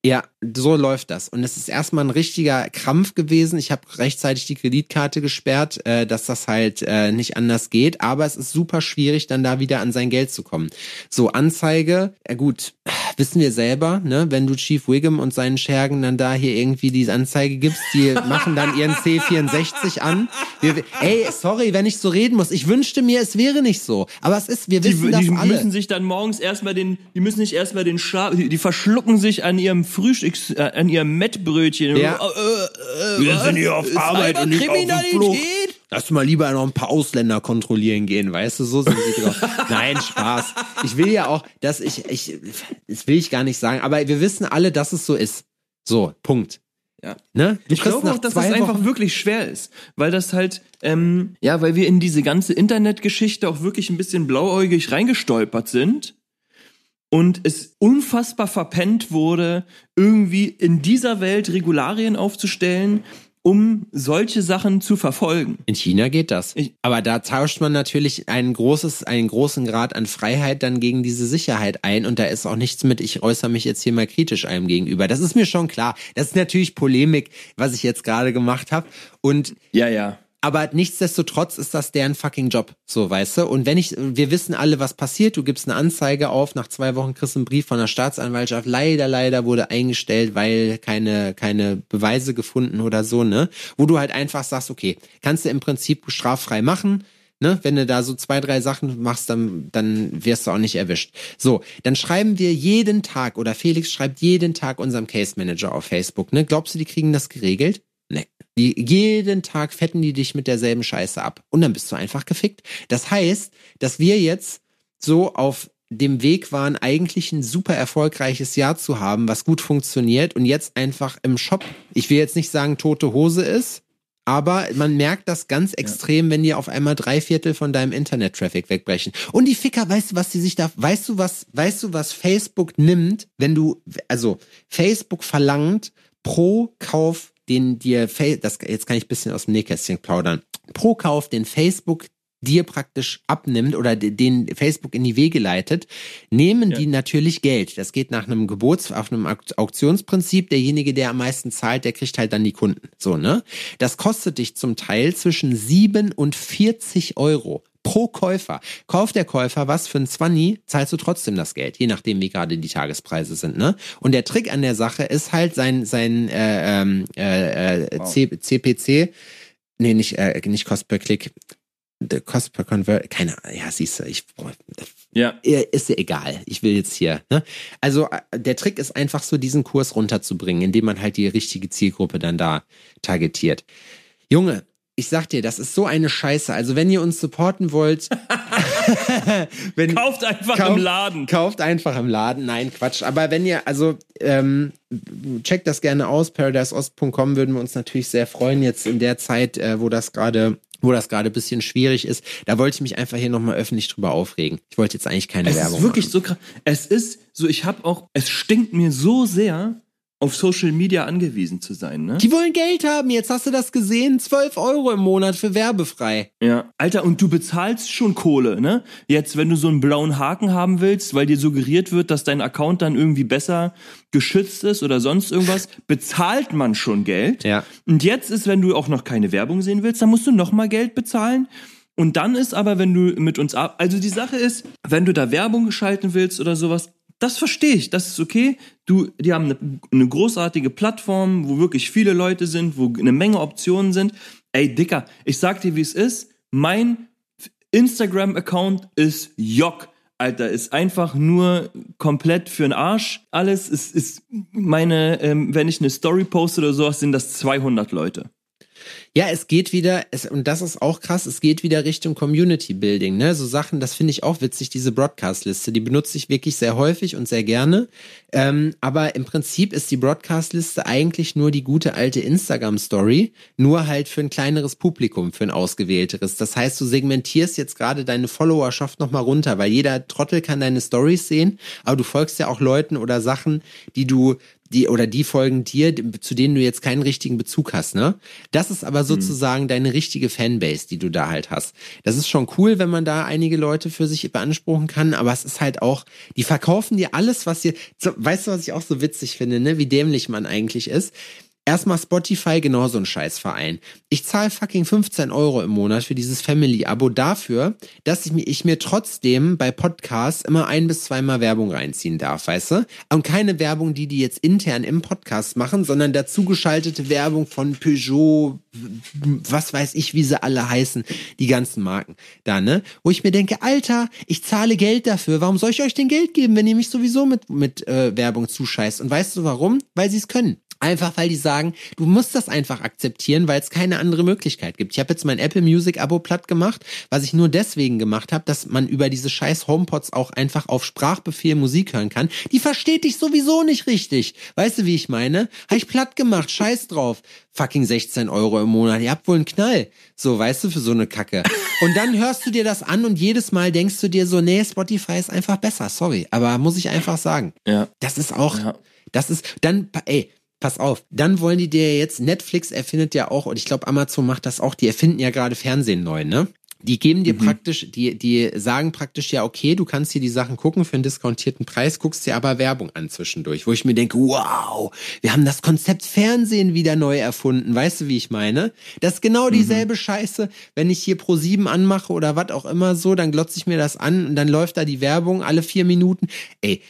S3: ja, so läuft das. Und es ist erstmal ein richtiger Krampf gewesen. Ich habe rechtzeitig die Kreditkarte gesperrt, äh, dass das halt äh, nicht anders geht. Aber es ist super schwierig, dann da wieder an sein Geld zu kommen. So, Anzeige, ja gut, wissen wir selber, ne? Wenn du Chief Wiggum und seinen Schergen dann da hier irgendwie diese Anzeige gibst, die machen dann ihren C64 an. Wir, ey, sorry, wenn ich so reden muss. Ich wünschte mir, es wäre nicht so. Aber es ist, wir
S4: Die,
S3: wissen das
S4: die
S3: alle.
S4: müssen sich dann morgens erstmal den, die müssen sich erstmal den Schlaf, die, die verschlucken sich an ihrem Frühstücks, äh, an ihrem Mettbrötchen.
S3: Ja.
S4: Äh, äh,
S3: Wir
S4: was?
S3: sind hier auf Arbeit und nicht auf? Flug. Lass mal lieber noch ein paar Ausländer kontrollieren gehen, weißt du, so sind sie drauf. Nein, Spaß. Ich will ja auch, dass ich, ich, das will ich gar nicht sagen, aber wir wissen alle, dass es so ist. So, Punkt.
S4: Ja.
S3: Ne?
S4: Ich glaube auch, dass es einfach
S3: Wochen-
S4: wirklich schwer ist, weil das halt, ähm, ja, weil wir in diese ganze Internetgeschichte auch wirklich ein bisschen blauäugig reingestolpert sind und es unfassbar verpennt wurde, irgendwie in dieser Welt Regularien aufzustellen, um solche Sachen zu verfolgen.
S3: In China geht das.
S4: Ich-
S3: Aber da tauscht man natürlich ein großes, einen großen Grad an Freiheit dann gegen diese Sicherheit ein und da ist auch nichts mit, ich äußere mich jetzt hier mal kritisch einem gegenüber. Das ist mir schon klar. Das ist natürlich Polemik, was ich jetzt gerade gemacht habe. Und
S4: Ja, ja.
S3: Aber nichtsdestotrotz ist das deren fucking Job, so weißt du. Und wenn ich, wir wissen alle, was passiert. Du gibst eine Anzeige auf, nach zwei Wochen kriegst du einen Brief von der Staatsanwaltschaft. Leider, leider wurde eingestellt, weil keine keine Beweise gefunden oder so, ne? Wo du halt einfach sagst, okay, kannst du im Prinzip straffrei machen. Ne, wenn du da so zwei, drei Sachen machst, dann, dann wirst du auch nicht erwischt. So, dann schreiben wir jeden Tag oder Felix schreibt jeden Tag unserem Case Manager auf Facebook. Ne? Glaubst du, die kriegen das geregelt? Die, jeden Tag fetten die dich mit derselben Scheiße ab. Und dann bist du einfach gefickt. Das heißt, dass wir jetzt so auf dem Weg waren, eigentlich ein super erfolgreiches Jahr zu haben, was gut funktioniert und jetzt einfach im Shop, ich will jetzt nicht sagen tote Hose ist, aber man merkt das ganz extrem, wenn dir auf einmal drei Viertel von deinem Internet-Traffic wegbrechen. Und die Ficker, weißt du, was die sich da, weißt du, was, weißt du, was Facebook nimmt, wenn du, also Facebook verlangt pro Kauf den dir, das, jetzt kann ich ein bisschen aus dem Nähkästchen plaudern, pro Kauf, den Facebook dir praktisch abnimmt oder de- den Facebook in die Wege leitet, nehmen die natürlich Geld. Das geht nach einem Gebots, auf einem Auk- Auktionsprinzip. Derjenige, der am meisten zahlt, der kriegt halt dann die Kunden. So, ne? Das kostet dich zum Teil zwischen 7 und 40 Euro pro Käufer. Kauft der Käufer was für ein 20, zahlst du trotzdem das Geld, je nachdem, wie gerade die Tagespreise sind, ne? Und der Trick an der Sache ist halt sein, sein äh, ähm, äh, äh, C, CPC, nee, nicht, äh, nicht Cost per Click, the Cost per Convert, keine Ahnung, ja, siehst du, ich,
S4: Ja.
S3: ist ja egal. Ich will jetzt hier. Ne? Also äh, der Trick ist einfach so, diesen Kurs runterzubringen, indem man halt die richtige Zielgruppe dann da targetiert. Junge, ich sag dir, das ist so eine Scheiße. Also wenn ihr uns supporten wollt, wenn,
S4: Kauft einfach
S3: Kauft-
S4: im Laden.
S3: Kauft einfach im Laden. Nein, Quatsch. Aber wenn ihr, also ähm, checkt das gerne aus. ParadiseOst.com würden wir uns natürlich sehr freuen. Jetzt in der Zeit, äh, wo das gerade wo das gerade ein bisschen schwierig ist. Da wollte ich mich einfach hier nochmal öffentlich drüber aufregen. Ich wollte jetzt eigentlich keine
S4: Es
S3: Werbung
S4: ist wirklich
S3: machen.
S4: so krass. Es ist so, ich habe auch, es stinkt mir so sehr, auf Social Media angewiesen zu sein, ne?
S3: Die wollen Geld haben. Jetzt hast du das gesehen. 12 Euro im Monat für werbefrei.
S4: Ja. Alter, und du bezahlst schon Kohle, ne? Jetzt, wenn du so einen blauen Haken haben willst, weil dir suggeriert wird, dass dein Account dann irgendwie besser geschützt ist oder sonst irgendwas, bezahlt man schon Geld.
S3: Ja.
S4: Und jetzt ist, wenn du auch noch keine Werbung sehen willst, dann musst du noch mal Geld bezahlen. Und dann ist aber, wenn du mit uns ab, also die Sache ist, wenn du da Werbung geschalten willst oder sowas, das verstehe ich, das ist okay. Du, die haben eine, eine großartige Plattform, wo wirklich viele Leute sind, wo eine Menge Optionen sind. Ey, Dicker, ich sag dir, wie es ist. Mein Instagram-Account ist Jock. Alter, ist einfach nur komplett für den Arsch. Alles ist, ist meine, ähm, wenn ich eine Story poste oder sowas, sind das 200 Leute.
S3: Ja, es geht wieder, es, und das ist auch krass, es geht wieder Richtung Community Building, ne? So Sachen, das finde ich auch witzig, diese Broadcast-Liste, die benutze ich wirklich sehr häufig und sehr gerne. Ähm, aber im Prinzip ist die Broadcast-Liste eigentlich nur die gute alte Instagram-Story, nur halt für ein kleineres Publikum, für ein ausgewählteres. Das heißt, du segmentierst jetzt gerade deine Followerschaft nochmal runter, weil jeder Trottel kann deine Stories sehen, aber du folgst ja auch Leuten oder Sachen, die du die oder die folgen dir, zu denen du jetzt keinen richtigen Bezug hast, ne? Das ist aber sozusagen deine richtige Fanbase, die du da halt hast. Das ist schon cool, wenn man da einige Leute für sich beanspruchen kann, aber es ist halt auch, die verkaufen dir alles, was dir, weißt du, was ich auch so witzig finde, ne? Wie dämlich man eigentlich ist. Erstmal Spotify, genauso ein Scheißverein. Ich zahle fucking 15 Euro im Monat für dieses Family-Abo dafür, dass ich mir, ich mir trotzdem bei Podcasts immer ein bis zweimal Werbung reinziehen darf, weißt du? Und keine Werbung, die die jetzt intern im Podcast machen, sondern dazu geschaltete Werbung von Peugeot, was weiß ich, wie sie alle heißen, die ganzen Marken da, ne? Wo ich mir denke, Alter, ich zahle Geld dafür, warum soll ich euch denn Geld geben, wenn ihr mich sowieso mit, mit äh, Werbung zuscheißt? Und weißt du warum? Weil sie es können. Einfach weil die sagen, du musst das einfach akzeptieren, weil es keine andere Möglichkeit gibt. Ich habe jetzt mein Apple Music Abo platt gemacht, was ich nur deswegen gemacht habe, dass man über diese scheiß HomePods auch einfach auf Sprachbefehl Musik hören kann. Die versteht dich sowieso nicht richtig. Weißt du, wie ich meine? Habe ich platt gemacht, scheiß drauf. Fucking 16 Euro im Monat. Ihr habt wohl einen Knall. So, weißt du, für so eine Kacke. Und dann hörst du dir das an und jedes Mal denkst du dir so, nee, Spotify ist einfach besser. Sorry. Aber muss ich einfach sagen.
S4: Ja.
S3: Das ist auch,
S4: Ja.
S3: das ist, dann, ey, pass auf, dann wollen die dir jetzt, Netflix erfindet ja auch, und ich glaube Amazon macht das auch, die erfinden ja gerade Fernsehen neu, ne? Die geben dir praktisch, die, die sagen praktisch ja, okay, du kannst hier die Sachen gucken für einen diskontierten Preis, guckst dir aber Werbung an zwischendurch, wo ich mir denke, wow, wir haben das Konzept Fernsehen wieder neu erfunden, weißt du, wie ich meine? Das ist genau dieselbe Scheiße, wenn ich hier Pro 7 anmache oder was auch immer so, dann glotze ich mir das an und dann läuft da die Werbung alle vier Minuten. Ey,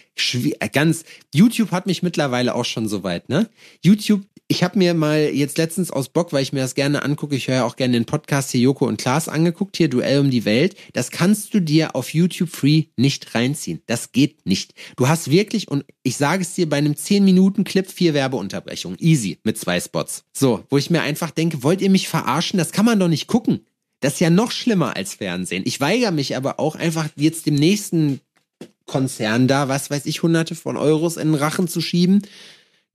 S3: äh, ganz, YouTube hat mich mittlerweile auch schon so weit, ne? YouTube, ich habe mir mal jetzt letztens aus Bock, weil ich mir das gerne angucke, ich höre auch gerne den Podcast hier Joko und Klaas angeguckt, hier Duell um die Welt. Das kannst du dir auf YouTube Free nicht reinziehen. Das geht nicht. Du hast wirklich, und ich sage es dir, bei einem 10-Minuten-Clip vier Werbeunterbrechungen. Easy, mit zwei Spots. So, wo ich mir einfach denke, wollt ihr mich verarschen? Das kann man doch nicht gucken. Das ist ja noch schlimmer als Fernsehen. Ich weigere mich aber auch einfach jetzt dem nächsten Konzern da, was weiß ich, hunderte von Euros in den Rachen zu schieben,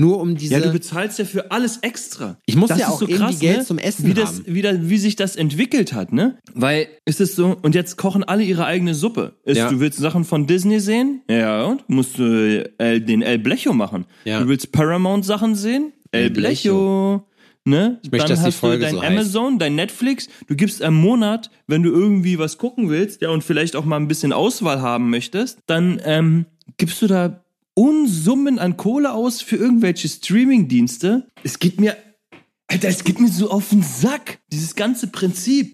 S3: nur um diese...
S4: Ja, du bezahlst ja für alles extra.
S3: Ich muss
S4: das
S3: ja auch irgendwie Geld zum Essen
S4: wie das,
S3: haben.
S4: Wie, das, wie sich das entwickelt hat, ne? Weil es ist so, und jetzt kochen alle ihre eigene Suppe. Ist,
S3: Ja.
S4: Du willst Sachen von Disney sehen? Ja, und? Musst du äh, den El Blecho machen.
S3: Ja.
S4: Du willst Paramount Sachen sehen? El
S3: El
S4: Blecho. ne?
S3: möchte,
S4: dann hast du dein
S3: so heißt.
S4: Amazon, dein Netflix. Du gibst im Monat, wenn du irgendwie was gucken willst, ja, und vielleicht auch mal ein bisschen Auswahl haben möchtest, dann ähm, gibst du da Unsummen an Kohle aus für irgendwelche Streaming-Dienste. Es geht mir, Alter, es geht mir so auf den Sack, dieses ganze Prinzip.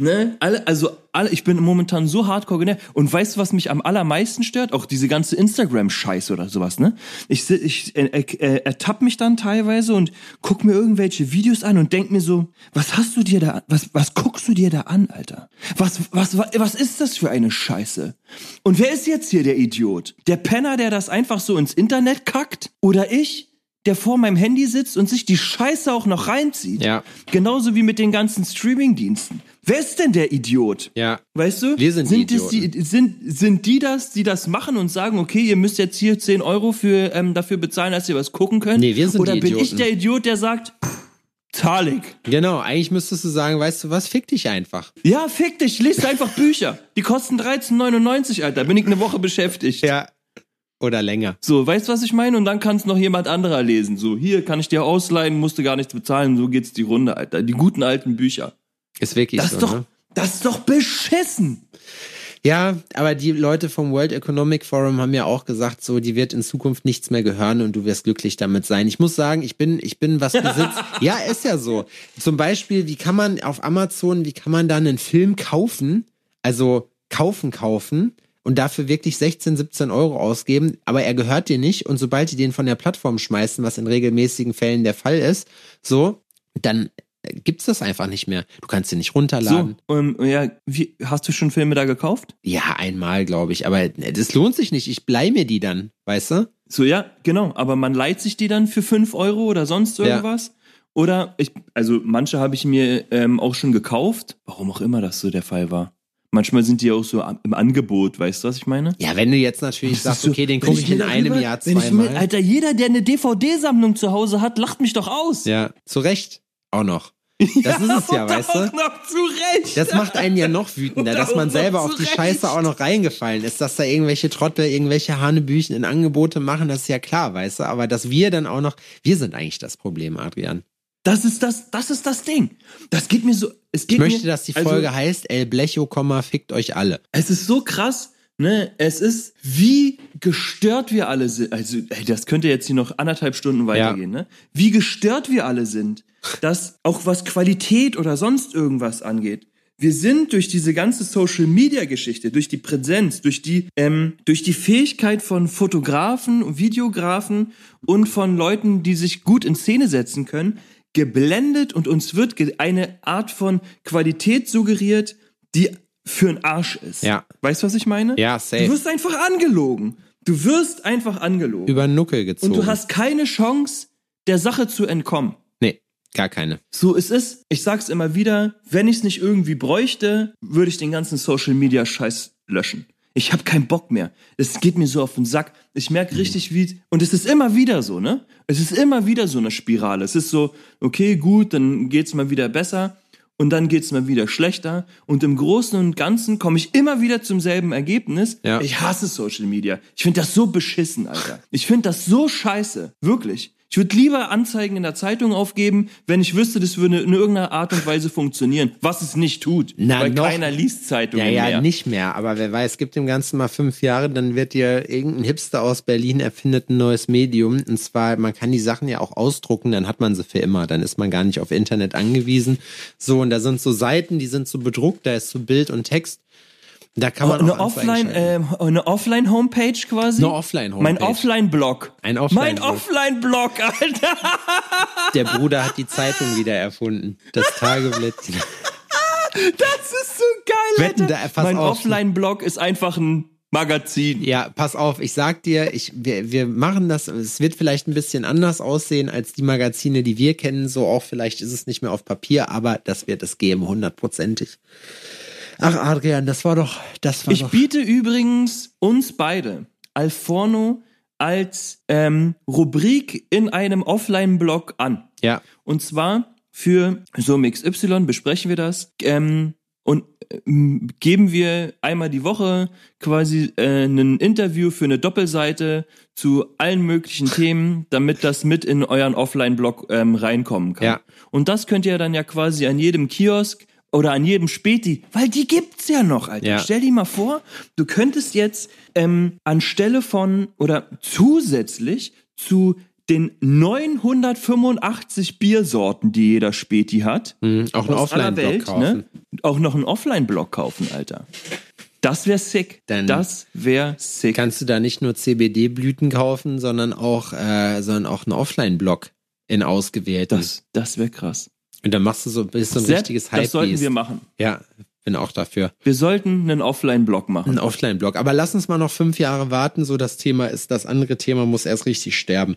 S4: Ne? Alle, also alle, ich bin momentan so hardcore genervt. Und weißt du, was mich am allermeisten stört? Auch diese ganze Instagram-Scheiß oder sowas, ne? Ich, ich äh, äh, ertapp mich dann teilweise und guck mir irgendwelche Videos an und denk mir so, was hast du dir da, was, was guckst du dir da an, Alter? Was, was, was, was ist das für eine Scheiße? Und wer ist jetzt hier der Idiot? Der Penner, der das einfach so ins Internet kackt? Oder ich? Der vor meinem Handy sitzt und sich die Scheiße auch noch reinzieht.
S3: Ja.
S4: Genauso wie mit den ganzen Streaming-Diensten. Wer ist denn der Idiot?
S3: Ja.
S4: Weißt du?
S3: Wir sind die
S4: es die, sind, sind die das, die das machen und sagen, okay, ihr müsst jetzt hier 10 Euro für, ähm, dafür bezahlen, dass ihr was gucken könnt?
S3: Nee, wir sind
S4: Oder
S3: die
S4: bin ich
S3: Idioten.
S4: der Idiot, der sagt, ich.
S3: Genau, eigentlich müsstest du sagen, weißt du was, fick dich einfach.
S4: Ja, fick dich, liest einfach Bücher. Die kosten 13,99, Alter. Bin ich eine Woche beschäftigt.
S3: Ja. Oder länger.
S4: So, weißt du, was ich meine? Und dann kann es noch jemand anderer lesen. So, hier kann ich dir ausleihen, musst du gar nichts bezahlen. So geht's die Runde, Alter. Die guten alten Bücher.
S3: Ist wirklich
S4: Das
S3: so,
S4: ist doch,
S3: ne?
S4: das ist doch beschissen.
S3: Ja, aber die Leute vom World Economic Forum haben ja auch gesagt, so, die wird in Zukunft nichts mehr gehören und du wirst glücklich damit sein. Ich muss sagen, ich bin, ich bin was besitzt. ja, ist ja so. Zum Beispiel, wie kann man auf Amazon, wie kann man da einen Film kaufen? Also kaufen, kaufen und dafür wirklich 16, 17 Euro ausgeben, aber er gehört dir nicht und sobald die den von der Plattform schmeißen, was in regelmäßigen Fällen der Fall ist, so, dann gibt's das einfach nicht mehr. Du kannst den nicht runterladen.
S4: So, ähm, ja, wie, hast du schon Filme da gekauft?
S3: Ja, einmal, glaube ich. Aber äh, das lohnt sich nicht. Ich blei mir die dann, weißt du?
S4: So, ja, genau. Aber man leiht sich die dann für 5 Euro oder sonst irgendwas. Oder ich, also manche habe ich mir ähm, auch schon gekauft. Warum auch immer das so der Fall war. Manchmal sind die auch so im Angebot, weißt du, was ich meine?
S3: Ja, wenn du jetzt natürlich sagst,
S4: So,
S3: okay, den gucke ich in einem
S4: darüber-
S3: Jahr
S4: ich mir,
S3: zweimal.
S4: Alter, jeder, der eine DVD-Sammlung zu Hause hat, lacht mich doch aus.
S3: Ja, zu Recht. Auch noch. Das ist es ja, weißt du?
S4: auch noch zu Recht.
S3: Das macht einen ja noch wütender, dass man selber auf die
S4: zu
S3: Scheiße
S4: Recht.
S3: auch noch reingefallen ist, dass da irgendwelche Trottel, irgendwelche Hanebüchen in Angebote machen, das ist ja klar, weißt du? Aber dass wir dann auch noch, wir sind eigentlich das Problem, Adrian.
S4: Das ist das, das ist das Ding. Das geht mir so, es geht
S3: Ich möchte,
S4: mir,
S3: dass die
S4: also-
S3: Folge heißt El Blecho, fickt euch alle.
S4: Es ist so krass, ne? Es ist, wie gestört wir alle sind. Also, ey, das könnte jetzt hier noch anderthalb Stunden weitergehen, ne? Wie gestört wir alle sind. Dass auch was Qualität oder sonst irgendwas angeht. Wir sind durch diese ganze Social Media Geschichte, durch die Präsenz, durch die, ähm, durch die Fähigkeit von Fotografen und Videografen und von Leuten, die sich gut in Szene setzen können, geblendet und uns wird eine Art von Qualität suggeriert, die für einen Arsch ist.
S3: Ja.
S4: Weißt du, was ich meine?
S3: Ja, safe.
S4: Du wirst einfach angelogen. Du wirst einfach angelogen.
S3: Über Nuckel gezogen.
S4: und du hast keine Chance, der Sache zu entkommen.
S3: Nee, gar keine.
S4: So, es ist, ich sag's immer wieder, wenn ich es nicht irgendwie bräuchte, würde ich den ganzen Social Media Scheiß löschen. Ich habe keinen Bock mehr. Es geht mir so auf den Sack. Ich merke richtig, wie. Und es ist immer wieder so, ne? Es ist immer wieder so eine Spirale. Es ist so, okay, gut, dann geht's mal wieder besser. Und dann geht's mal wieder schlechter. Und im Großen und Ganzen komme ich immer wieder zum selben Ergebnis.
S3: Ja.
S4: Ich hasse Social Media. Ich finde das so beschissen, Alter. Ich finde das so scheiße. Wirklich. Ich würde lieber Anzeigen in der Zeitung aufgeben, wenn ich wüsste, das würde in irgendeiner Art und Weise funktionieren. Was es nicht tut.
S3: Na,
S4: weil
S3: noch-
S4: keiner liest Zeitungen
S3: Ja, ja,
S4: mehr.
S3: nicht mehr. Aber wer weiß, gibt dem Ganzen mal fünf Jahre, dann wird dir irgendein Hipster aus Berlin erfindet ein neues Medium. Und zwar, man kann die Sachen ja auch ausdrucken, dann hat man sie für immer. Dann ist man gar nicht auf Internet angewiesen. So, und da sind so Seiten, die sind so bedruckt, da ist so Bild und Text. Da kann man
S4: eine
S3: auch Anzeigen
S4: Offline, ähm, eine Offline-Homepage quasi?
S3: Eine Offline-Homepage.
S4: Mein Offline-Blog.
S3: Ein
S4: Mein
S3: Offline-Blog.
S4: Offline-Blog, Alter.
S3: Der Bruder hat die Zeitung wieder erfunden. Das Tageblättchen.
S4: Das ist so geil,
S3: Wetten,
S4: Alter.
S3: da-
S4: mein
S3: auf.
S4: Offline-Blog ist einfach ein Magazin.
S3: Ja, pass auf, ich sag dir, ich, wir, wir machen das, es wird vielleicht ein bisschen anders aussehen als die Magazine, die wir kennen, so auch vielleicht ist es nicht mehr auf Papier, aber das wird es geben, hundertprozentig. Ach, Adrian, das war doch, das war
S4: Ich
S3: doch.
S4: biete übrigens uns beide, Alforno, als ähm, Rubrik in einem Offline-Blog an.
S3: Ja,
S4: Und zwar für so XY besprechen wir das. Ähm, und ähm, geben wir einmal die Woche quasi äh, ein Interview für eine Doppelseite zu allen möglichen Themen, damit das mit in euren Offline-Blog ähm, reinkommen kann.
S3: Ja.
S4: Und das könnt ihr dann ja quasi an jedem Kiosk oder an jedem Späti, weil die gibt's ja noch, Alter.
S3: Ja.
S4: Stell dir mal vor, du könntest jetzt ähm, anstelle von oder zusätzlich zu den 985 Biersorten, die jeder Späti hat,
S3: Mhm, auch einen Offline-Blog
S4: Welt,
S3: kaufen.
S4: ne? Auch noch einen Offline-Blog kaufen, Alter. Das wäre sick.
S3: Dann
S4: das wäre sick.
S3: Kannst du da nicht nur CBD-Blüten kaufen, sondern auch, äh, sondern auch einen Offline-Blog in ausgewählten.
S4: das das wäre krass.
S3: Und dann machst du so, bist so ein
S4: Sepp,
S3: richtiges
S4: das sollten wir machen.
S3: Ja, bin auch dafür.
S4: Wir sollten einen Offline-Blog machen.
S3: Ein Offline-Blog. Aber lass uns mal noch fünf Jahre warten, so das Thema ist, das andere Thema muss erst richtig sterben.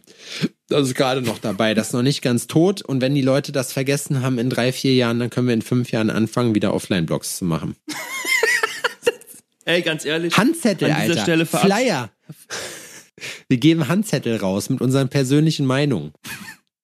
S3: Das ist gerade noch dabei. Das ist noch nicht ganz tot. Und wenn die Leute das vergessen haben in drei, vier Jahren, dann können wir in fünf Jahren anfangen, wieder Offline-Blogs zu machen.
S4: Ey, ganz ehrlich.
S3: Handzettel,
S4: an dieser
S3: Alter.
S4: Stelle
S3: Flyer. Wir geben Handzettel raus mit unseren persönlichen Meinungen.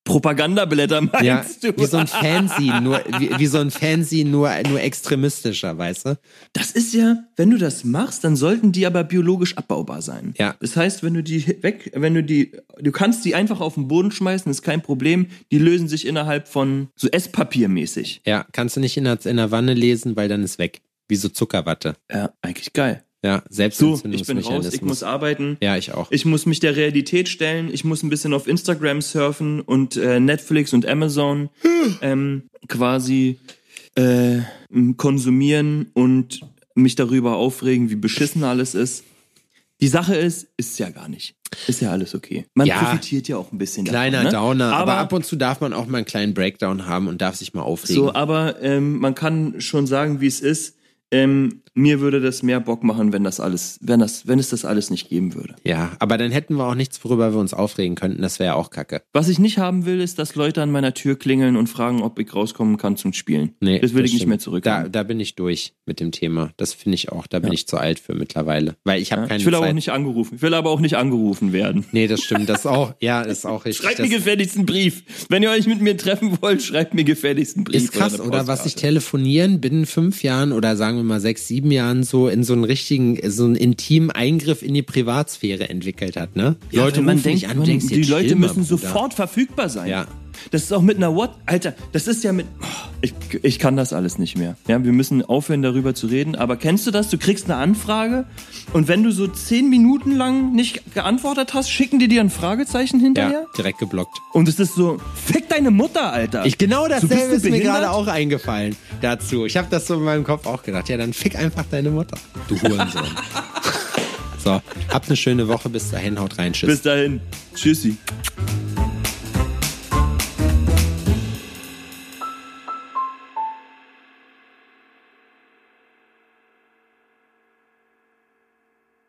S4: Propagandablätter meinst
S3: Ja,
S4: du?
S3: wie so ein Fanzine, nur, wie, wie so ein Fanzine, nur, nur extremistischer, weißt du?
S4: Das ist ja, wenn du das machst, dann sollten die aber biologisch abbaubar sein.
S3: Ja.
S4: Das heißt, wenn du die weg, wenn du die, du kannst die einfach auf den Boden schmeißen, ist kein Problem. Die lösen sich innerhalb von so Esspapiermäßig.
S3: Ja, kannst du nicht in der, in der Wanne lesen, weil dann ist weg. Wie so Zuckerwatte.
S4: Ja, eigentlich geil.
S3: Ja,
S4: So,
S3: Selbstentzündungsmechanismus.
S4: ich bin raus, ich muss arbeiten.
S3: Ja, ich auch.
S4: Ich muss mich der Realität stellen. Ich muss ein bisschen auf Instagram surfen und äh, Netflix und Amazon ähm, quasi äh, konsumieren und mich darüber aufregen, wie beschissen alles ist. Die Sache ist, ist ja gar nicht. Ist ja alles okay. Man
S3: Ja.
S4: profitiert ja auch ein bisschen
S3: Kleiner
S4: davon. ne?
S3: Downer, aber,
S4: aber
S3: ab und zu darf man auch mal einen kleinen Breakdown haben und darf sich mal aufregen.
S4: So, aber ähm, man kann schon sagen, wie es ist. Ähm, mir würde das mehr Bock machen, wenn das alles, wenn das, wenn es das alles nicht geben würde.
S3: ja, aber dann hätten wir auch nichts, worüber wir uns aufregen könnten. Das wäre auch kacke.
S4: Was ich nicht haben will, ist, dass Leute an meiner Tür klingeln und fragen, ob ich rauskommen kann zum Spielen.
S3: Nee,
S4: das will ich nicht mehr zurück.
S3: Da, da bin ich durch mit dem Thema. Das finde ich auch. Da bin
S4: Ja.
S3: ich zu alt für mittlerweile. Weil ich habe
S4: Ja,
S3: keine
S4: ich will
S3: Zeit.
S4: aber auch nicht angerufen. Ich will aber auch nicht angerufen werden.
S3: Nee, das stimmt. Das auch. Ja, ist auch richtig.
S4: Schreibt
S3: das
S4: mir gefälligst einen Brief. Wenn ihr euch mit mir treffen wollt, schreibt mir gefälligst einen Brief.
S3: ist krass,
S4: eine
S3: oder? Was
S4: Postkarte.
S3: telefonieren binnen fünf Jahren oder sagen wir mal sechs, sieben Jahren so in so einen richtigen, so einen intimen Eingriff in die Privatsphäre entwickelt hat, ne?
S4: Ja,
S3: Leute
S4: man denkt,
S3: an,
S4: man, die Leute
S3: mal,
S4: müssen
S3: Bruder.
S4: sofort verfügbar sein.
S3: Ja.
S4: Das ist auch mit einer What? Alter, das ist ja mit. Oh, ich, ich kann das alles nicht mehr. Ja, wir müssen aufhören, darüber zu reden. Aber kennst du das? Du kriegst eine Anfrage und wenn du so zehn Minuten lang nicht geantwortet hast, schicken die dir ein Fragezeichen hinterher.
S3: Ja, direkt geblockt.
S4: Und es ist so, fick deine Mutter, Alter.
S3: Ich genau dasselbe ist mir gerade auch eingefallen dazu. Ich habe das so in meinem Kopf auch gedacht. Ja, dann fick einfach deine Mutter. Du Hurensohn. so, habt eine schöne Woche. Bis dahin, haut rein. Tschüss.
S4: Bis dahin. Tschüssi.